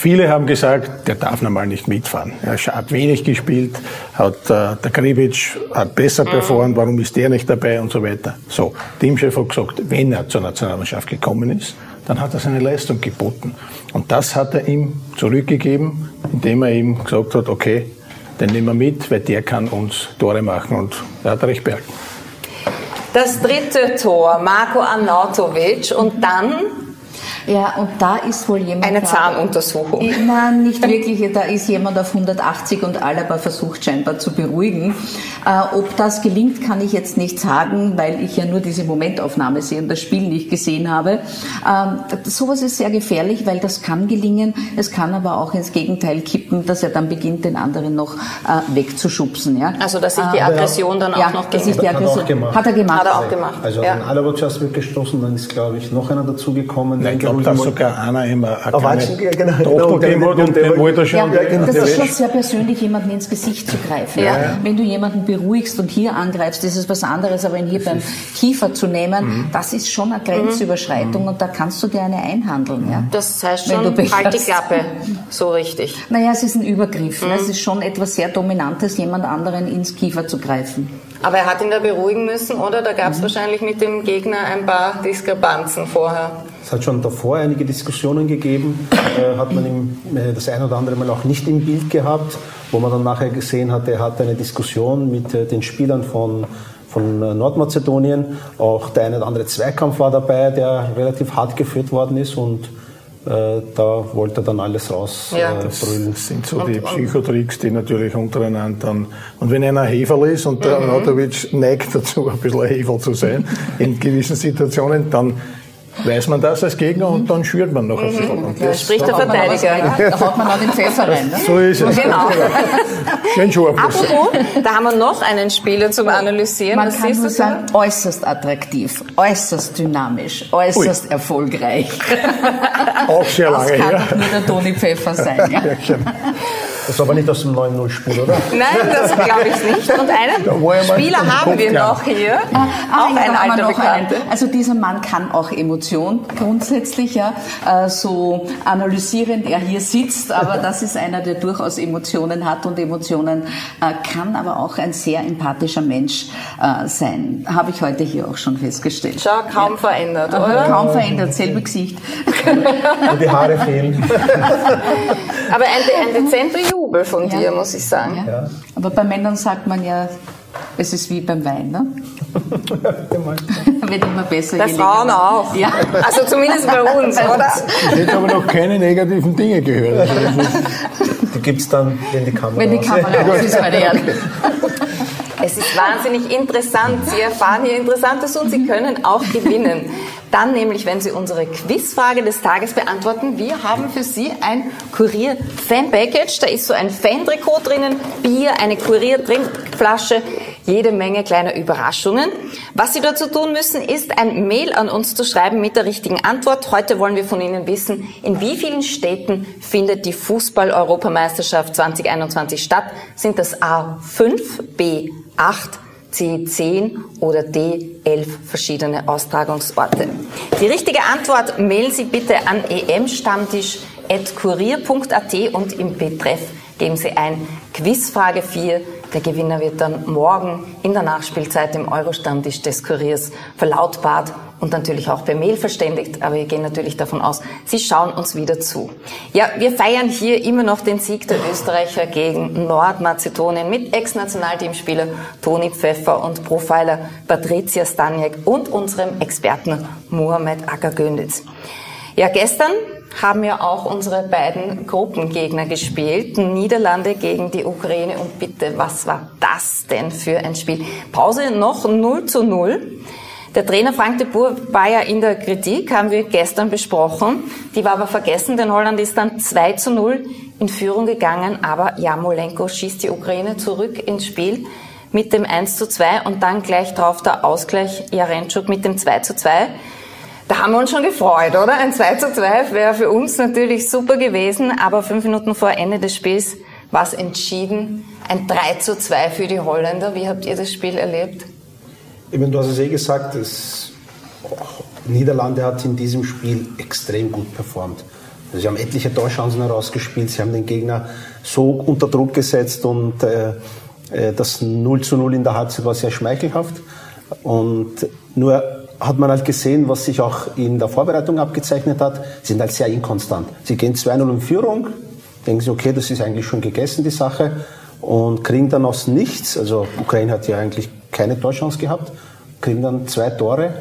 Viele haben gesagt, der darf normal nicht mitfahren. Er hat wenig gespielt, hat, äh, der Kribic hat besser mhm. performt, warum ist der nicht dabei und so weiter. So, Teamchef hat gesagt, wenn er zur Nationalmannschaft gekommen ist, dann hat er seine Leistung geboten. Und das hat er ihm zurückgegeben, indem er ihm gesagt hat, okay, den nehmen wir mit, weil der kann uns Tore machen und er hat recht behalten.
Das dritte Tor, Marco Arnautovic und dann
ja, und da ist wohl jemand.
Eine Zahnuntersuchung.
Nein, nicht wirklich. Da ist jemand auf 180 und Alaba versucht scheinbar zu beruhigen. Äh, ob das gelingt, kann ich jetzt nicht sagen, weil ich ja nur diese Momentaufnahme sehe und das Spiel nicht gesehen habe. Ähm, sowas ist sehr gefährlich, weil das kann gelingen. Es kann aber auch ins Gegenteil kippen, dass er dann beginnt, den anderen noch äh, wegzuschubsen. Ja?
Also, dass sich die äh, Aggression dann
ja,
auch noch
dass sich die Aggression, hat, er hat er gemacht.
Hat er auch gemacht.
Also, ja. wenn Alaba zuerst weggestoßen, dann ist, glaube ich, noch einer dazugekommen.
Nein, glaube, dass sogar einer immer
eine Watschen, ja, genau,
genau, gegeben hat und den wollte er schon.
Ja, das ist schon sehr persönlich, jemanden ins Gesicht zu greifen. Ja. Wenn du jemanden beruhigst und hier angreifst, ist es was anderes, aber ihn hier beim Kiefer zu nehmen, mhm. das ist schon eine Grenzüberschreitung mhm. und da kannst du dir eine einhandeln. Ja?
Das heißt schon, halt die Klappe, so richtig.
Naja, es ist ein Übergriff. Mhm. Es ist schon etwas sehr Dominantes, jemand anderen ins Kiefer zu greifen.
Aber er hat ihn da beruhigen müssen, oder? Da gab es mhm. wahrscheinlich mit dem Gegner ein paar Diskrepanzen vorher.
Es hat schon davor einige Diskussionen gegeben, äh, hat man ihm äh, das ein oder andere Mal auch nicht im Bild gehabt, wo man dann nachher gesehen hat, er hatte eine Diskussion mit äh, den Spielern von von äh, Nordmazedonien. Auch der eine oder andere Zweikampf war dabei, der relativ hart geführt worden ist und da wollte er dann alles rausbrüllen. Ja. Äh, das
sind so die Psychotricks, die natürlich untereinander dann. Und wenn einer Heferl ist und der mhm. neigt dazu, ein bisschen ein Heferl zu sein, in gewissen Situationen, dann weiß man das als Gegner und dann schürt man noch ein bisschen.
Und das spricht der Verteidiger.
Da haut man auch den Pfeffer rein. Ne?
So ist es.
Genau.
Schön scharf.
Apropos, da haben wir noch einen Spieler zum Analysieren.
Man Was kann nur sagen, äußerst attraktiv, äußerst dynamisch, äußerst Ui. erfolgreich.
Auch sehr lange
her. Das kann nur der Toni Pfeffer sein. Ja.
Das ist aber nicht aus dem 9-0-Spiel, oder?
Nein, das glaube ich nicht. Und einen Spieler haben wir noch hier. Ah,
auch ein alter Bekannter. Also dieser Mann kann auch Emotion grundsätzlich, ja. Äh, so analysierend er hier sitzt, aber das ist einer, der durchaus Emotionen hat und Emotionen äh, kann aber auch ein sehr empathischer Mensch äh, sein. Habe ich heute hier auch schon festgestellt.
Schau, kaum ja. verändert, oder?
Kaum verändert, selbe Gesicht.
Und die Haare fehlen.
aber ein, ein dezenter Jubel von ja. dir, muss ich sagen.
Ja. Aber bei Männern sagt man ja, es ist wie beim Wein, ne? Wird immer besser.
Bei Frauen auch. Ja. Also zumindest bei uns, oder?
Ich hätte aber noch keine negativen Dinge gehört.
Die gibt es dann, wenn die Kamera
Wenn die Kamera aus ist, meine Herren.
Es ist wahnsinnig interessant. Sie erfahren hier Interessantes und Sie können auch gewinnen. Dann nämlich, wenn Sie unsere Quizfrage des Tages beantworten. Wir haben für Sie ein Kurier-Fan-Package. Da ist so ein Fan-Trikot drinnen, Bier, eine Kurier-Trinkflasche, jede Menge kleiner Überraschungen. Was Sie dazu tun müssen, ist ein Mail an uns zu schreiben mit der richtigen Antwort. Heute wollen wir von Ihnen wissen, in wie vielen Städten findet die Fußball-Europameisterschaft 2021 statt? Sind das A5, B8, C10 oder D11 verschiedene Austragungsorte. Die richtige Antwort mailen Sie bitte an emstammtisch.kurier.at und im Betreff geben Sie ein Quizfrage 4 der Gewinner wird dann morgen in der Nachspielzeit im Euro-Stammtisch des Kuriers verlautbart und natürlich auch per Mail verständigt. Aber wir gehen natürlich davon aus, Sie schauen uns wieder zu. Ja, wir feiern hier immer noch den Sieg der Österreicher gegen Nordmazedonien mit Ex-Nationalteamspieler Toni Pfeffer und Profiler Patricia Staniek und unserem Experten Mohamed Akagönitz. Ja, gestern haben ja auch unsere beiden Gruppengegner gespielt. Niederlande gegen die Ukraine. Und bitte, was war das denn für ein Spiel? Pause noch 0 zu 0. Der Trainer Frank de Boer war ja in der Kritik, haben wir gestern besprochen. Die war aber vergessen, denn Holland ist dann 2 zu 0 in Führung gegangen. Aber Jamolenko schießt die Ukraine zurück ins Spiel mit dem 1 zu 2 und dann gleich drauf der Ausgleich Jarenschuk mit dem 2 zu 2. Da haben wir uns schon gefreut, oder? Ein 2 zu 2 wäre für uns natürlich super gewesen, aber fünf Minuten vor Ende des Spiels war es entschieden. Ein 3 zu 2 für die Holländer. Wie habt ihr das Spiel erlebt?
Ich du hast es eh gesagt, das Niederlande hat in diesem Spiel extrem gut performt. Sie haben etliche Torchancen herausgespielt, sie haben den Gegner so unter Druck gesetzt und äh, äh das 0 zu 0 in der Halbzeit war sehr schmeichelhaft. Und nur hat man halt gesehen, was sich auch in der Vorbereitung abgezeichnet hat, sind halt sehr inkonstant. Sie gehen 2-0 in Führung, denken sie, okay, das ist eigentlich schon gegessen, die Sache, und kriegen dann aus nichts, also Ukraine hat ja eigentlich keine Torchance gehabt, kriegen dann zwei Tore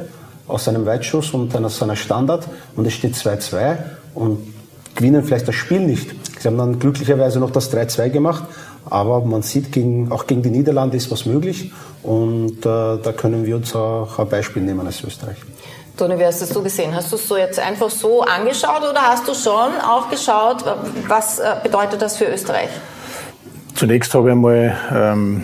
aus einem Weitschuss und dann aus einer Standard und es steht 2-2 und gewinnen vielleicht das Spiel nicht. Sie haben dann glücklicherweise noch das 3-2 gemacht, aber man sieht, gegen, auch gegen die Niederlande ist was möglich und äh, da können wir uns auch ein Beispiel nehmen als Österreich.
Toni, wie hast du es so gesehen? Hast du es so jetzt einfach so angeschaut oder hast du schon auch geschaut, was äh, bedeutet das für Österreich?
Zunächst habe ich einmal ähm,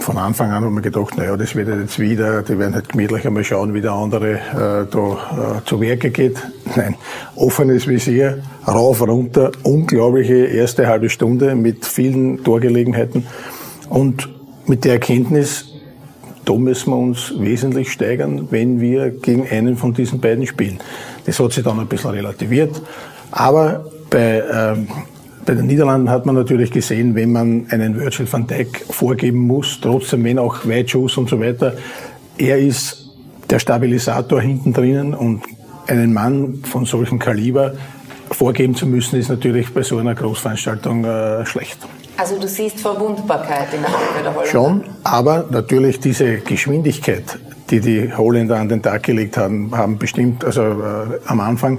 von Anfang an haben wir gedacht, naja, das wird jetzt wieder, die werden halt gemütlich einmal schauen, wie der andere äh, da äh, zu Werke geht. Nein, offenes Visier, rauf, runter, unglaubliche erste halbe Stunde mit vielen Torgelegenheiten. Und mit der Erkenntnis, da müssen wir uns wesentlich steigern, wenn wir gegen einen von diesen beiden spielen. Das hat sich dann ein bisschen relativiert, aber bei ähm, bei den Niederlanden hat man natürlich gesehen, wenn man einen Virgil van Dijk vorgeben muss, trotzdem wenn auch Weitschuss und so weiter, er ist der Stabilisator hinten drinnen und einen Mann von solchem Kaliber vorgeben zu müssen, ist natürlich bei so einer Großveranstaltung äh, schlecht.
Also du siehst Verwundbarkeit in der Abwehr der Holländer?
Schon, aber natürlich diese Geschwindigkeit, die die Holländer an den Tag gelegt haben, haben bestimmt, also äh, am Anfang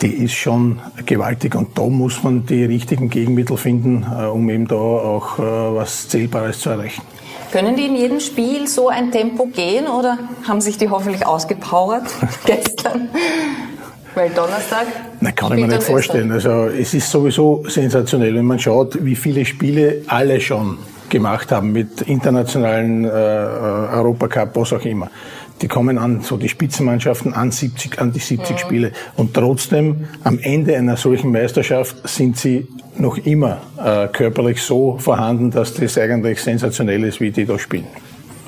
die ist schon gewaltig und da muss man die richtigen Gegenmittel finden, äh, um eben da auch äh, was Zählbares zu erreichen.
Können die in jedem Spiel so ein Tempo gehen oder haben sich die hoffentlich ausgepowert gestern? Weil Donnerstag.
Na, kann ich mir nicht vorstellen. Also es ist sowieso sensationell, wenn man schaut, wie viele Spiele alle schon gemacht haben mit internationalen äh, äh Europacup, was auch immer die kommen an, so die Spitzenmannschaften an 70, an die 70 mhm. Spiele. Und trotzdem, am Ende einer solchen Meisterschaft sind sie noch immer äh, körperlich so vorhanden, dass das eigentlich sensationell ist, wie die da spielen.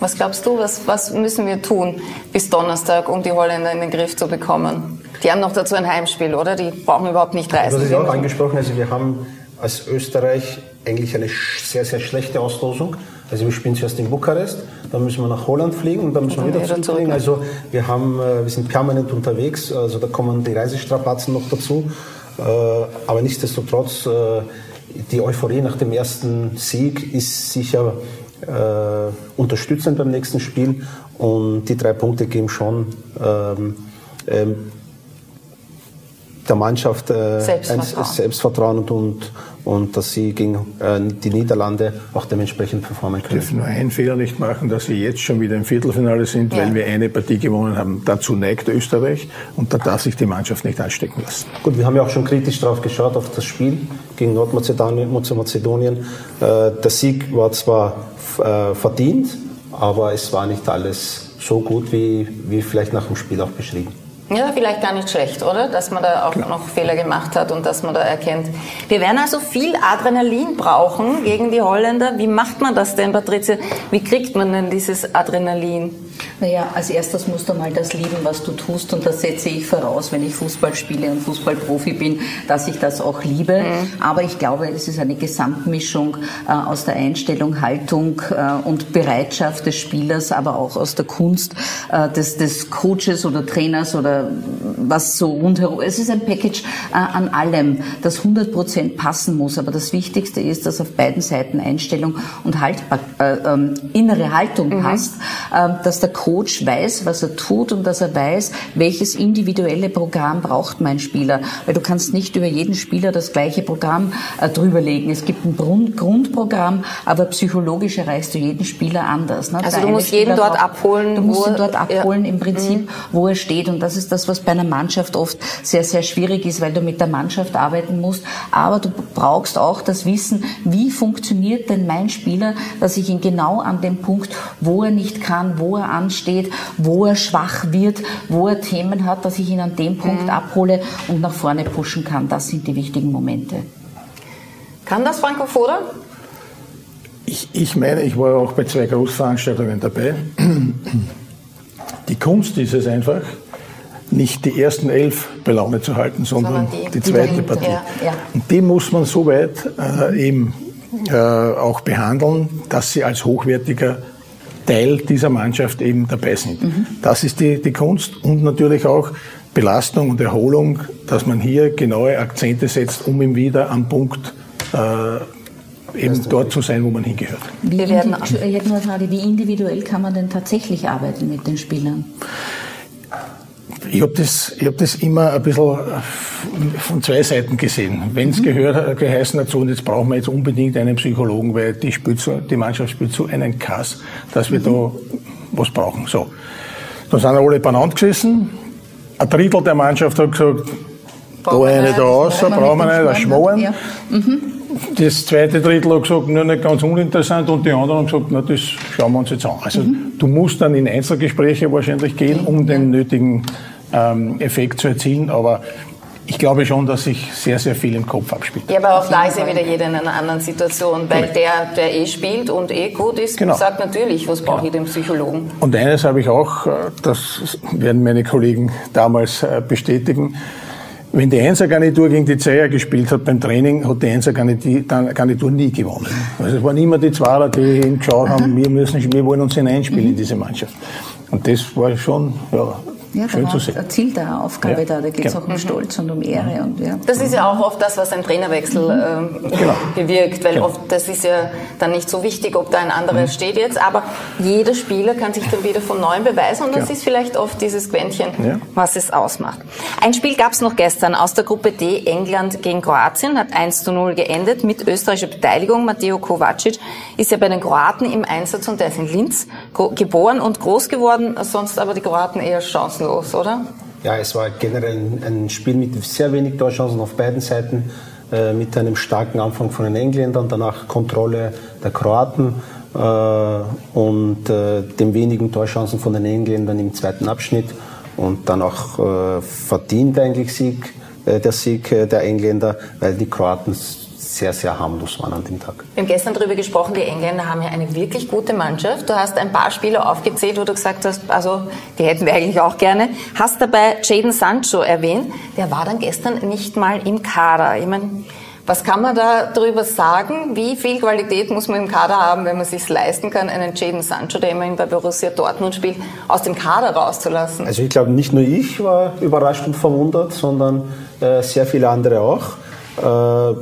Was glaubst du, was, was müssen wir tun bis Donnerstag, um die Holländer in den Griff zu bekommen? Die haben noch dazu ein Heimspiel, oder? Die brauchen überhaupt nicht reisen.
Das ist ja auch angesprochen. Also wir haben als Österreich eigentlich eine sehr, sehr schlechte Auslosung. Also wir spielen zuerst in Bukarest, dann müssen wir nach Holland fliegen und dann müssen wir wieder zurückfliegen. Also wir, haben, äh, wir sind permanent unterwegs, also da kommen die Reisestrapazen noch dazu. Äh, aber nichtsdestotrotz, äh, die Euphorie nach dem ersten Sieg ist sicher unterstützend beim nächsten Spiel. Und die drei Punkte geben schon ähm, ähm, der Mannschaft äh, Selbstvertrauen. ein Selbstvertrauen und, und, und dass sie gegen äh, die Niederlande auch dementsprechend performen können. Wir
dürfen nur einen Fehler nicht machen, dass wir jetzt schon wieder im Viertelfinale sind, ja. weil wir eine Partie gewonnen haben. Dazu neigt Österreich und da darf sich die Mannschaft nicht anstecken lassen.
Gut, wir haben ja auch schon kritisch drauf geschaut, auf das Spiel gegen Nordmazedonien. Nordmazedonien. Äh, der Sieg war zwar äh, verdient, aber es war nicht alles so gut, wie, wie vielleicht nach dem Spiel auch beschrieben.
Ja, vielleicht gar nicht schlecht, oder? Dass man da auch Klar. noch Fehler gemacht hat und dass man da erkennt. Wir werden also viel Adrenalin brauchen gegen die Holländer. Wie macht man das denn, Patricia? Wie kriegt man denn dieses Adrenalin?
Naja, als erstes musst du mal das lieben, was du tust und das setze ich voraus, wenn ich Fußball spiele und Fußballprofi bin, dass ich das auch liebe. Mhm. Aber ich glaube, es ist eine Gesamtmischung äh, aus der Einstellung, Haltung äh, und Bereitschaft des Spielers, aber auch aus der Kunst äh, des, des Coaches oder Trainers oder was so rundherum. Es ist ein Package äh, an allem, das 100 Prozent passen muss. Aber das Wichtigste ist, dass auf beiden Seiten Einstellung und Haltbar, äh, ähm, innere Haltung mhm. passt, äh, dass der Coach weiß, was er tut und dass er weiß, welches individuelle Programm braucht mein Spieler. Weil du kannst nicht über jeden Spieler das gleiche Programm äh, drüberlegen. Es gibt ein Grund Grundprogramm, aber psychologisch erreichst du jeden Spieler anders.
Ne? Also du musst jeden dort abholen.
Du musst ihn dort abholen ja. im Prinzip, mhm. wo er steht. Und das ist das, was bei einer Mannschaft oft sehr, sehr schwierig ist, weil du mit der Mannschaft arbeiten musst. Aber du brauchst auch das Wissen, wie funktioniert denn mein Spieler, dass ich ihn genau an dem Punkt, wo er nicht kann, wo er ansteht, wo er schwach wird, wo er Themen hat, dass ich ihn an dem Punkt mhm. abhole und nach vorne pushen kann. Das sind die wichtigen Momente.
Kann das Franco Foda?
Ich, ich meine, ich war auch bei zwei Großveranstaltungen dabei. Die Kunst ist es einfach, nicht die ersten elf bei Laune zu halten, sondern die, die, zweite die Partie. Ja, ja. Und die muss man so weit äh, eben äh, auch behandeln, dass sie als hochwertiger Teil dieser Mannschaft eben dabei sind. Mhm. Das ist die, die Kunst und natürlich auch Belastung und Erholung, dass man hier genaue Akzente setzt, um ihn wieder am Punkt äh, eben dort zu sein, wo man hingehört.
Wie, ich hätte nur eine Frage, wie individuell kann man denn tatsächlich arbeiten mit den Spielern?
Ich habe das, ich hab das immer ein bisschen von zwei Seiten gesehen. Wenn es mhm. gehört, geheißen hat, so, und jetzt brauchen wir jetzt unbedingt einen Psychologen, weil die, spielt so, die Mannschaft spielt so einen Kass, dass wir mhm. da was brauchen. So. Da sind alle beieinander gesessen. Ein Drittel der Mannschaft hat gesagt, da eine da raus, brauchen wir nicht, das Schmoren. Ja. Mhm. Das zweite Drittel hat gesagt, nur nicht ganz uninteressant und die anderen haben gesagt, na, das schauen wir uns jetzt an. Also mhm. du musst dann in Einzelgespräche wahrscheinlich gehen, um den nötigen ähm, Effekt zu erzielen, aber ich glaube schon, dass sich sehr, sehr viel im Kopf abspielt.
Ja, aber auch da ist ja wieder jeder in einer anderen Situation, weil der, der eh spielt und eh gut ist, genau. sagt natürlich, was brauche genau. ich den Psychologen.
Und eines habe ich auch, äh, das werden meine Kollegen damals äh, bestätigen, wenn die Einser-Garnitur gegen die Zweier gespielt hat beim Training, hat die Einser-Garnitur nie gewonnen. Also es waren immer die Zweier, die hingeschaut haben, wir, müssen, wir wollen uns hineinspielen in diese Mannschaft. Und das war schon ja,
ja, Schön zu sehen. Eine Ziel Aufgabe ja, da, da geht es genau. auch um Stolz und um Ehre. Und, ja.
Das ist ja auch oft das, was ein Trainerwechsel mhm. äh, genau. bewirkt, weil genau. oft das ist ja dann nicht so wichtig, ob da ein anderer mhm. steht jetzt, aber jeder Spieler kann sich dann wieder von neuem beweisen und das ist vielleicht oft dieses Quäntchen, ja. was es ausmacht. Ein Spiel gab es noch gestern aus der Gruppe D, England gegen Kroatien, hat 1 zu 0 geendet mit österreichischer Beteiligung. Matteo Kovacic ist ja bei den Kroaten im Einsatz und der ist in Linz geboren und groß geworden, sonst aber die Kroaten eher chancenlos chancenlos, oder?
Ja, es war generell ein Spiel mit sehr wenig Torchancen auf beiden Seiten, äh, mit einem starken Anfang von den Engländern, danach Kontrolle der Kroaten äh, und äh, den wenigen Torchancen von den Engländern im zweiten Abschnitt und dann auch verdient eigentlich Sieg, der Sieg der Engländer, weil die Kroaten sehr, sehr harmlos waren an dem Tag.
Wir haben gestern darüber gesprochen, die Engländer haben ja eine wirklich gute Mannschaft. Du hast ein paar Spieler aufgezählt, wo du gesagt hast, also die hätten wir eigentlich auch gerne. Hast dabei Jaden Sancho erwähnt. Der war dann gestern nicht mal im Kader. Ich meine, was kann man da darüber sagen? Wie viel Qualität muss man im Kader haben, wenn man sich leisten kann, einen Jaden Sancho, der immerhin bei Borussia Dortmund spielt, aus dem Kader rauszulassen?
Also ich glaube, nicht nur ich war überrascht und verwundert, sondern äh, sehr viele andere auch. Äh,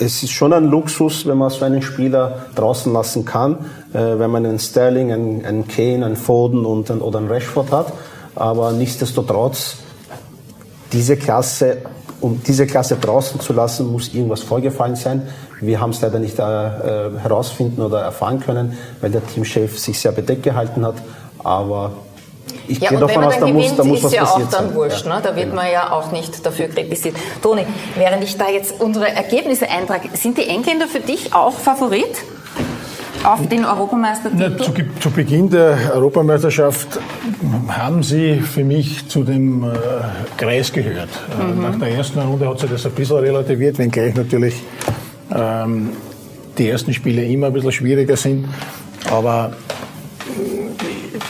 es ist schon ein Luxus, wenn man so einen Spieler draußen lassen kann, äh, wenn man einen Sterling, einen, einen Kane, einen Foden und einen, oder einen Rashford hat. Aber nichtsdestotrotz, diese Klasse, um diese Klasse draußen zu lassen, muss irgendwas vorgefallen sein. Wir haben es leider nicht äh, äh herausfinden oder erfahren können, weil der Teamchef sich sehr bedeckt gehalten hat. Aber
ich ja, gehe davon aus, da muss, da muss was ja passiert sein. auch dann wurscht. Ja. Ne? Da wird genau. man ja auch nicht dafür kritisiert. Toni, während ich da jetzt unsere Ergebnisse eintrage, sind die Engländer für dich auch Favorit? auf den Europameistertitel?
Zu, zu, Beginn der Europameisterschaft haben sie für mich zu dem äh, Kreis gehört. Äh, mhm. Nach der ersten Runde hat sich das ein bisschen relativiert, wenngleich natürlich ähm, die ersten Spiele immer ein bisschen schwieriger sind. Aber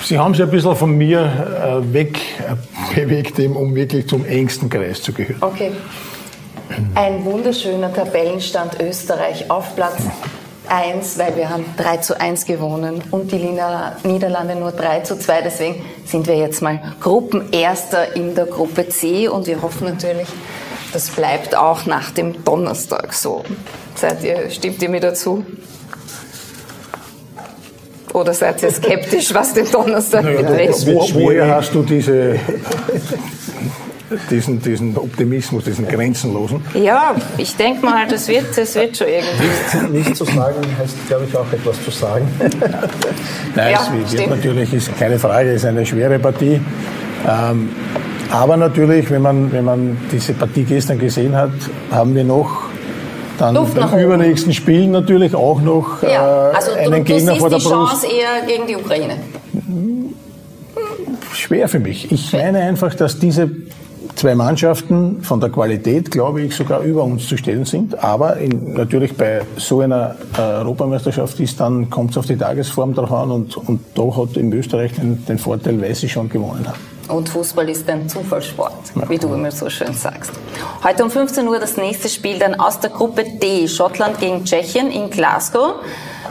Sie haben sich ein bisschen von mir äh, weg äh, bewegt, um wirklich zum engsten Kreis zu gehören.
Okay. Ein wunderschöner Tabellenstand Österreich auf Platz 1, weil wir haben 3 zu 1 gewonnen und die Niederlande nur 3 zu 2. Deswegen sind wir jetzt mal Gruppenerster in der Gruppe C und wir hoffen natürlich, das bleibt auch nach dem Donnerstag so. Seid ihr, stimmt ihr mir dazu? Oder seid ihr skeptisch, was den Donnerstag naja, betrifft?
Wo, woher hast du diese, diesen, diesen Optimismus, diesen grenzenlosen?
Ja, ich denke mal, das wird, das wird schon irgendwie.
Nicht, zu sagen heißt, glaube ich, auch etwas zu sagen.
Nein, ja, es wird natürlich, ist keine Frage, ist eine schwere Partie. Ähm, aber natürlich, wenn man, wenn man diese Partie gestern gesehen hat, haben wir noch dann Luft beim übernächsten Spiel natürlich auch noch ja, äh, also einen du, Gegner du vor der Brust.
die Chance eher gegen die Ukraine?
Schwer für mich. Ich meine einfach, dass diese zwei Mannschaften von der Qualität, glaube ich, sogar über uns zu stellen sind. Aber in, natürlich bei so einer äh, Europameisterschaft ist dann, kommt es auf die Tagesform drauf an und, und da hat in Österreich den, den Vorteil, weil sie schon gewonnen haben.
Und Fußball ist ein Zufallssport, wie du immer so schön sagst. Heute um 15 Uhr das nächste Spiel dann aus der Gruppe D. Schottland gegen Tschechien in Glasgow.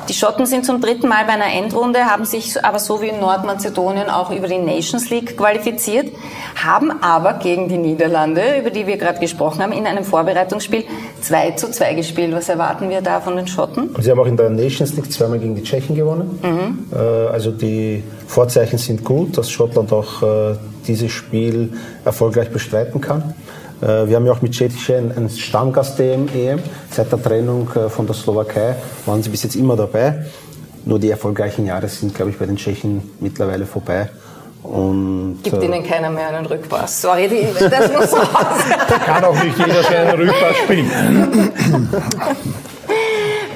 Die Schotten sind zum dritten Mal bei einer Endrunde, haben sich aber so wie in Nordmazedonien auch über die Nations League qualifiziert, haben aber gegen die Niederlande, über die wir gerade gesprochen haben, in einem Vorbereitungsspiel 2 zu 2 gespielt. Was erwarten wir da von den Schotten?
Sie haben auch in der Nations League zweimal gegen die Tschechen gewonnen. Mhm. Also die Vorzeichen sind gut, dass Schottland auch äh, dieses Spiel erfolgreich bestreiten kann. Äh, wir haben ja auch mit Cetic einen Stammgast der EM. Seit der Trennung äh, von der Slowakei waren sie bis jetzt immer dabei. Nur die erfolgreichen Jahre sind, glaube ich, bei den Tschechen mittlerweile vorbei.
Und, Gibt äh, ihnen keiner mehr einen Rückpass. Sorry, die, das muss raus.
Kann auch nicht jeder seinen Rückpass spielen.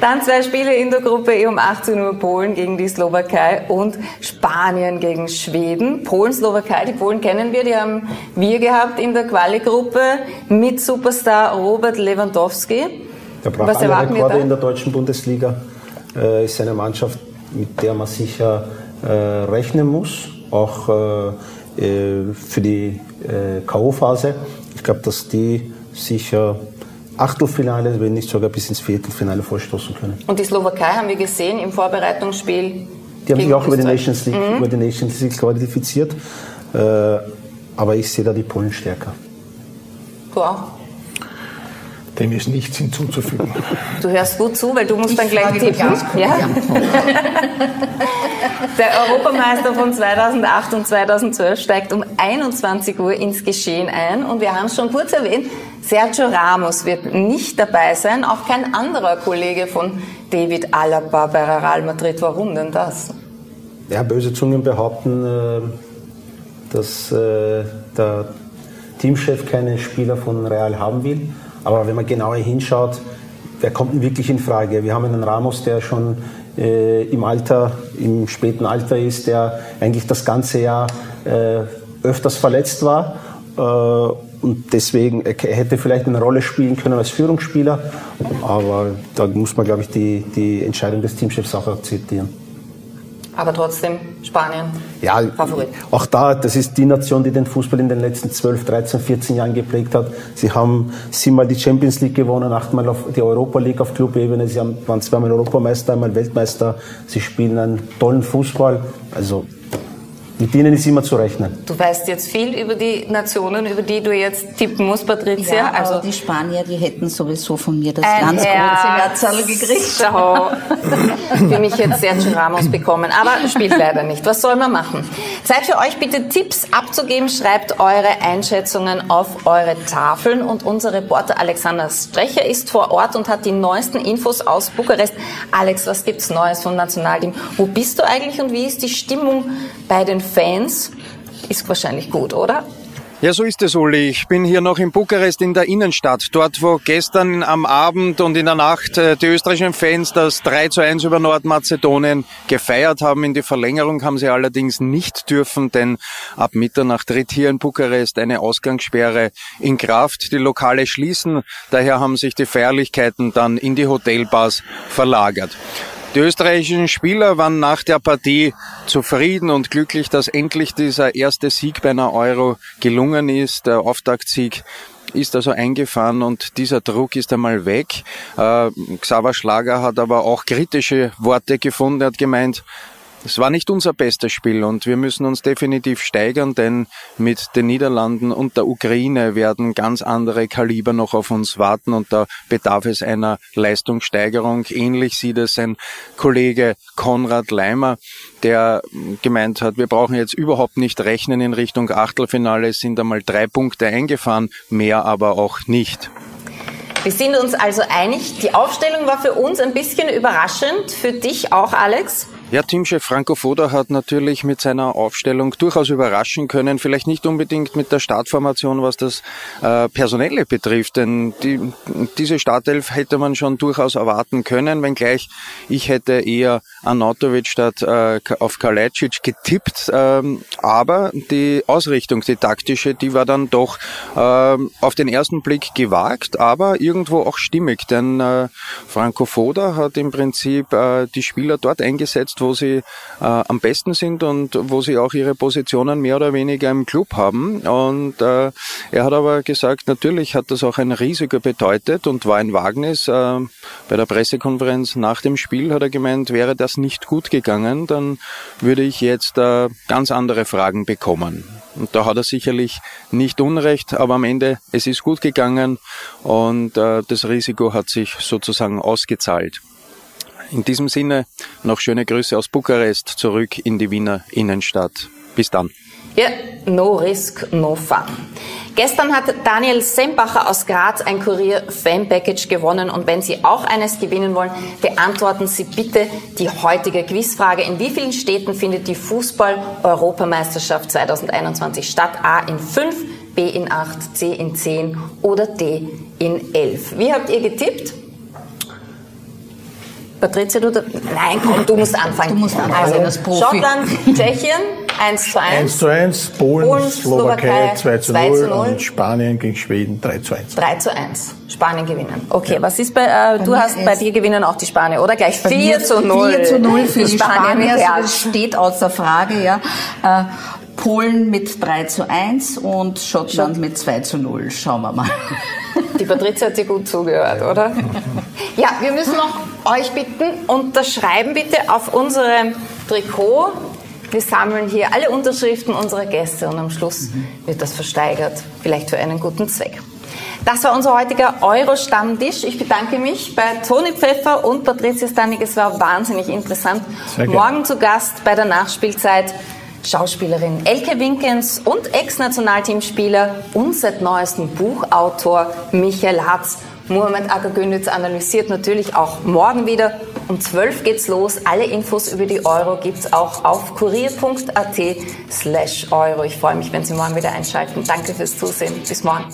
Dann zwei Spiele in der Gruppe E um 18 Uhr Polen gegen die Slowakei und Spanien gegen Schweden. Polen, Slowakei, die Polen kennen wir, die haben wir gehabt in der Quali-Gruppe mit Superstar Robert Lewandowski.
Der braucht Was alle Rekorde in der deutschen Bundesliga. Äh, ist eine Mannschaft, mit der man sicher äh, rechnen muss, auch äh, äh für die äh, K.O.-Phase. Ich glaube, dass die sicher Achtelfinale, wenn nicht sogar bis ins Viertelfinale vorstoßen können.
Und die Slowakei haben wir gesehen im Vorbereitungsspiel.
Die haben sich auch über die, Nations League, mhm. über die Nations League qualifiziert. Äh, aber ich sehe da die Polen stärker.
Du auch?
Dem ist nichts hinzuzufügen.
Du hörst gut zu, weil du musst ich dann gleich tippen. Ja? Der Europameister von 2008 und 2012 steigt um 21 Uhr ins Geschehen ein und wir haben es schon kurz erwähnt, Sergio Ramos wird nicht dabei sein, auch kein anderer Kollege von David Alaba bei Real Madrid. Warum denn das?
Ja, böse Zungen behaupten, äh, dass äh, der Teamchef keine Spieler von Real haben will. Aber wenn man genauer hinschaut, wer kommt denn wirklich in Frage? Wir haben einen Ramos, der schon äh, im Alter, im späten Alter ist, der eigentlich das ganze Jahr öfters verletzt war und deswegen, er hätte vielleicht eine Rolle spielen können als Führungsspieler, aber da muss man, glaube ich, die, die Entscheidung des Teamchefs auch akzeptieren.
Aber trotzdem Spanien.
Ja, Favorit. auch da, das ist die Nation, die den Fußball in den letzten 12, 13, 14 Jahren geprägt hat. Sie haben siebenmal die Champions League gewonnen, achtmal die Europa League auf Clubebene. Sie haben, waren zweimal Europameister, einmal Weltmeister. Sie spielen einen tollen Fußball. Also mit denen ist immer zu rechnen.
Du weißt jetzt viel über die Nationen, über die du jetzt tippen musst, Patricia.
Ja, also die Spanier, die hätten sowieso von mir das ganz große Herzal gekriegt.
So. Für mich jetzt Sergio Ramos bekommen, aber spielt leider nicht. Was soll man machen? Zeit für euch bitte Tipps abzugeben. Schreibt eure Einschätzungen auf eure Tafeln und unser Reporter Alexander Strecher ist vor Ort und hat die neuesten Infos aus Bukarest. Alex, was gibt's Neues vom Nationalteam? Wo bist du eigentlich und wie ist die Stimmung bei den Fans ist wahrscheinlich gut, oder?
Ja, so ist es, Uli. Ich bin hier noch in Bukarest in der Innenstadt, dort wo gestern am Abend und in der Nacht äh, die österreichischen Fans das 3 zu 1 über Nordmazedonien gefeiert haben. In die Verlängerung haben sie allerdings nicht dürfen, denn ab Mitternacht tritt hier in Bukarest eine Ausgangssperre in Kraft. Die Lokale schließen, daher haben sich die Feierlichkeiten dann in die Hotelbars verlagert. Die österreichischen Spieler waren nach der Partie zufrieden und glücklich, dass endlich dieser erste Sieg bei einer Euro gelungen ist. Der Auftaktsieg ist also eingefahren und dieser Druck ist einmal weg. Äh, Xaver Schlager hat aber auch kritische Worte gefunden. Er hat gemeint, es war nicht unser bestes Spiel und wir müssen uns definitiv steigern, denn mit den Niederlanden und der Ukraine werden ganz andere Kaliber noch auf uns warten und da bedarf es einer Leistungssteigerung. Ähnlich sieht es ein Kollege Konrad Leimer, der gemeint hat, wir brauchen jetzt überhaupt nicht rechnen in Richtung Achtelfinale, es sind einmal drei Punkte eingefahren, mehr aber auch nicht.
Wir sind uns also einig, die Aufstellung war für uns ein bisschen überraschend, für dich auch, Alex?
Ja, Teamchef Franco Foda hat natürlich mit seiner Aufstellung durchaus überraschen können. Vielleicht nicht unbedingt mit der Startformation, was das äh, Personelle betrifft, denn die, diese Startelf hätte man schon durchaus erwarten können, wenngleich ich hätte eher Anatovic statt äh, auf Kalajdzic getippt. Ähm, aber die Ausrichtung, die taktische, die war dann doch äh, auf den ersten Blick gewagt, aber irgendwo auch stimmig, denn äh, Franco Foda hat im Prinzip äh, die Spieler dort eingesetzt, wo sie äh, am besten sind und wo sie auch ihre Positionen mehr oder weniger im Club haben. Und äh, er hat aber gesagt, natürlich hat das auch ein Risiko bedeutet und war ein Wagnis. Äh, bei der Pressekonferenz nach dem Spiel hat er gemeint, wäre das nicht gut gegangen, dann würde ich jetzt äh, ganz andere Fragen bekommen. Und da hat er sicherlich nicht Unrecht, aber am Ende, es ist gut gegangen und äh, das Risiko hat sich sozusagen ausgezahlt. In diesem Sinne noch schöne Grüße aus Bukarest zurück in die Wiener Innenstadt. Bis dann.
Ja, no risk, no fun. Gestern hat Daniel Sembacher aus Graz ein Kurier Fan Package gewonnen und wenn Sie auch eines gewinnen wollen, beantworten Sie bitte die heutige Quizfrage. In wie vielen Städten findet die Fußball-Europameisterschaft 2021 statt? A in 5, B in 8, C in 10 oder D in 11. Wie habt ihr getippt? Patricia, du, nein, komm, du musst anfangen.
Du musst anfangen
also. Schottland, Tschechien, 1 zu 1.
1 zu 1, Polen,
Polen,
Slowakei
Slowakei
2 zu
2 zu
0
0.
und Spanien gegen Schweden 3 zu 1.
3 zu 1. Spanien gewinnen. Okay, was ist bei, äh, du
mir
hast, bei dir gewinnen auch die Spanier, oder? Gleich
Bei
4
mir
zu 0.
4 zu 0 für die Spanier,
ja.
also das steht außer Frage, ja. Äh, Polen mit 3 zu 1 und Schottland mit 2 zu 0. Schauen wir mal.
Die Patricia hat dir gut zugehört, oder? Ja, wir müssen noch euch bitten, unterschreiben bitte auf unserem Trikot. Wir sammeln hier alle Unterschriften unserer Gäste und am Schluss wird das versteigert, vielleicht für einen guten Zweck. Das war unser heutiger Euro-Stammtisch. Ich bedanke mich bei Toni Pfeffer und Patricia Stanik. Es war wahnsinnig interessant. Morgen zu Gast bei der Nachspielzeit Schauspielerin Elke Winkens und Ex-Nationalteamspieler und seit neuestem Buchautor Michael Hatz. Mohamed Akagönitz analysiert natürlich auch morgen wieder. Um 12 geht's los. Alle Infos über die Euro gibt's auch auf kurier.at slash Euro. Ich freue mich, wenn Sie morgen wieder einschalten. Danke fürs Zusehen. Bis morgen.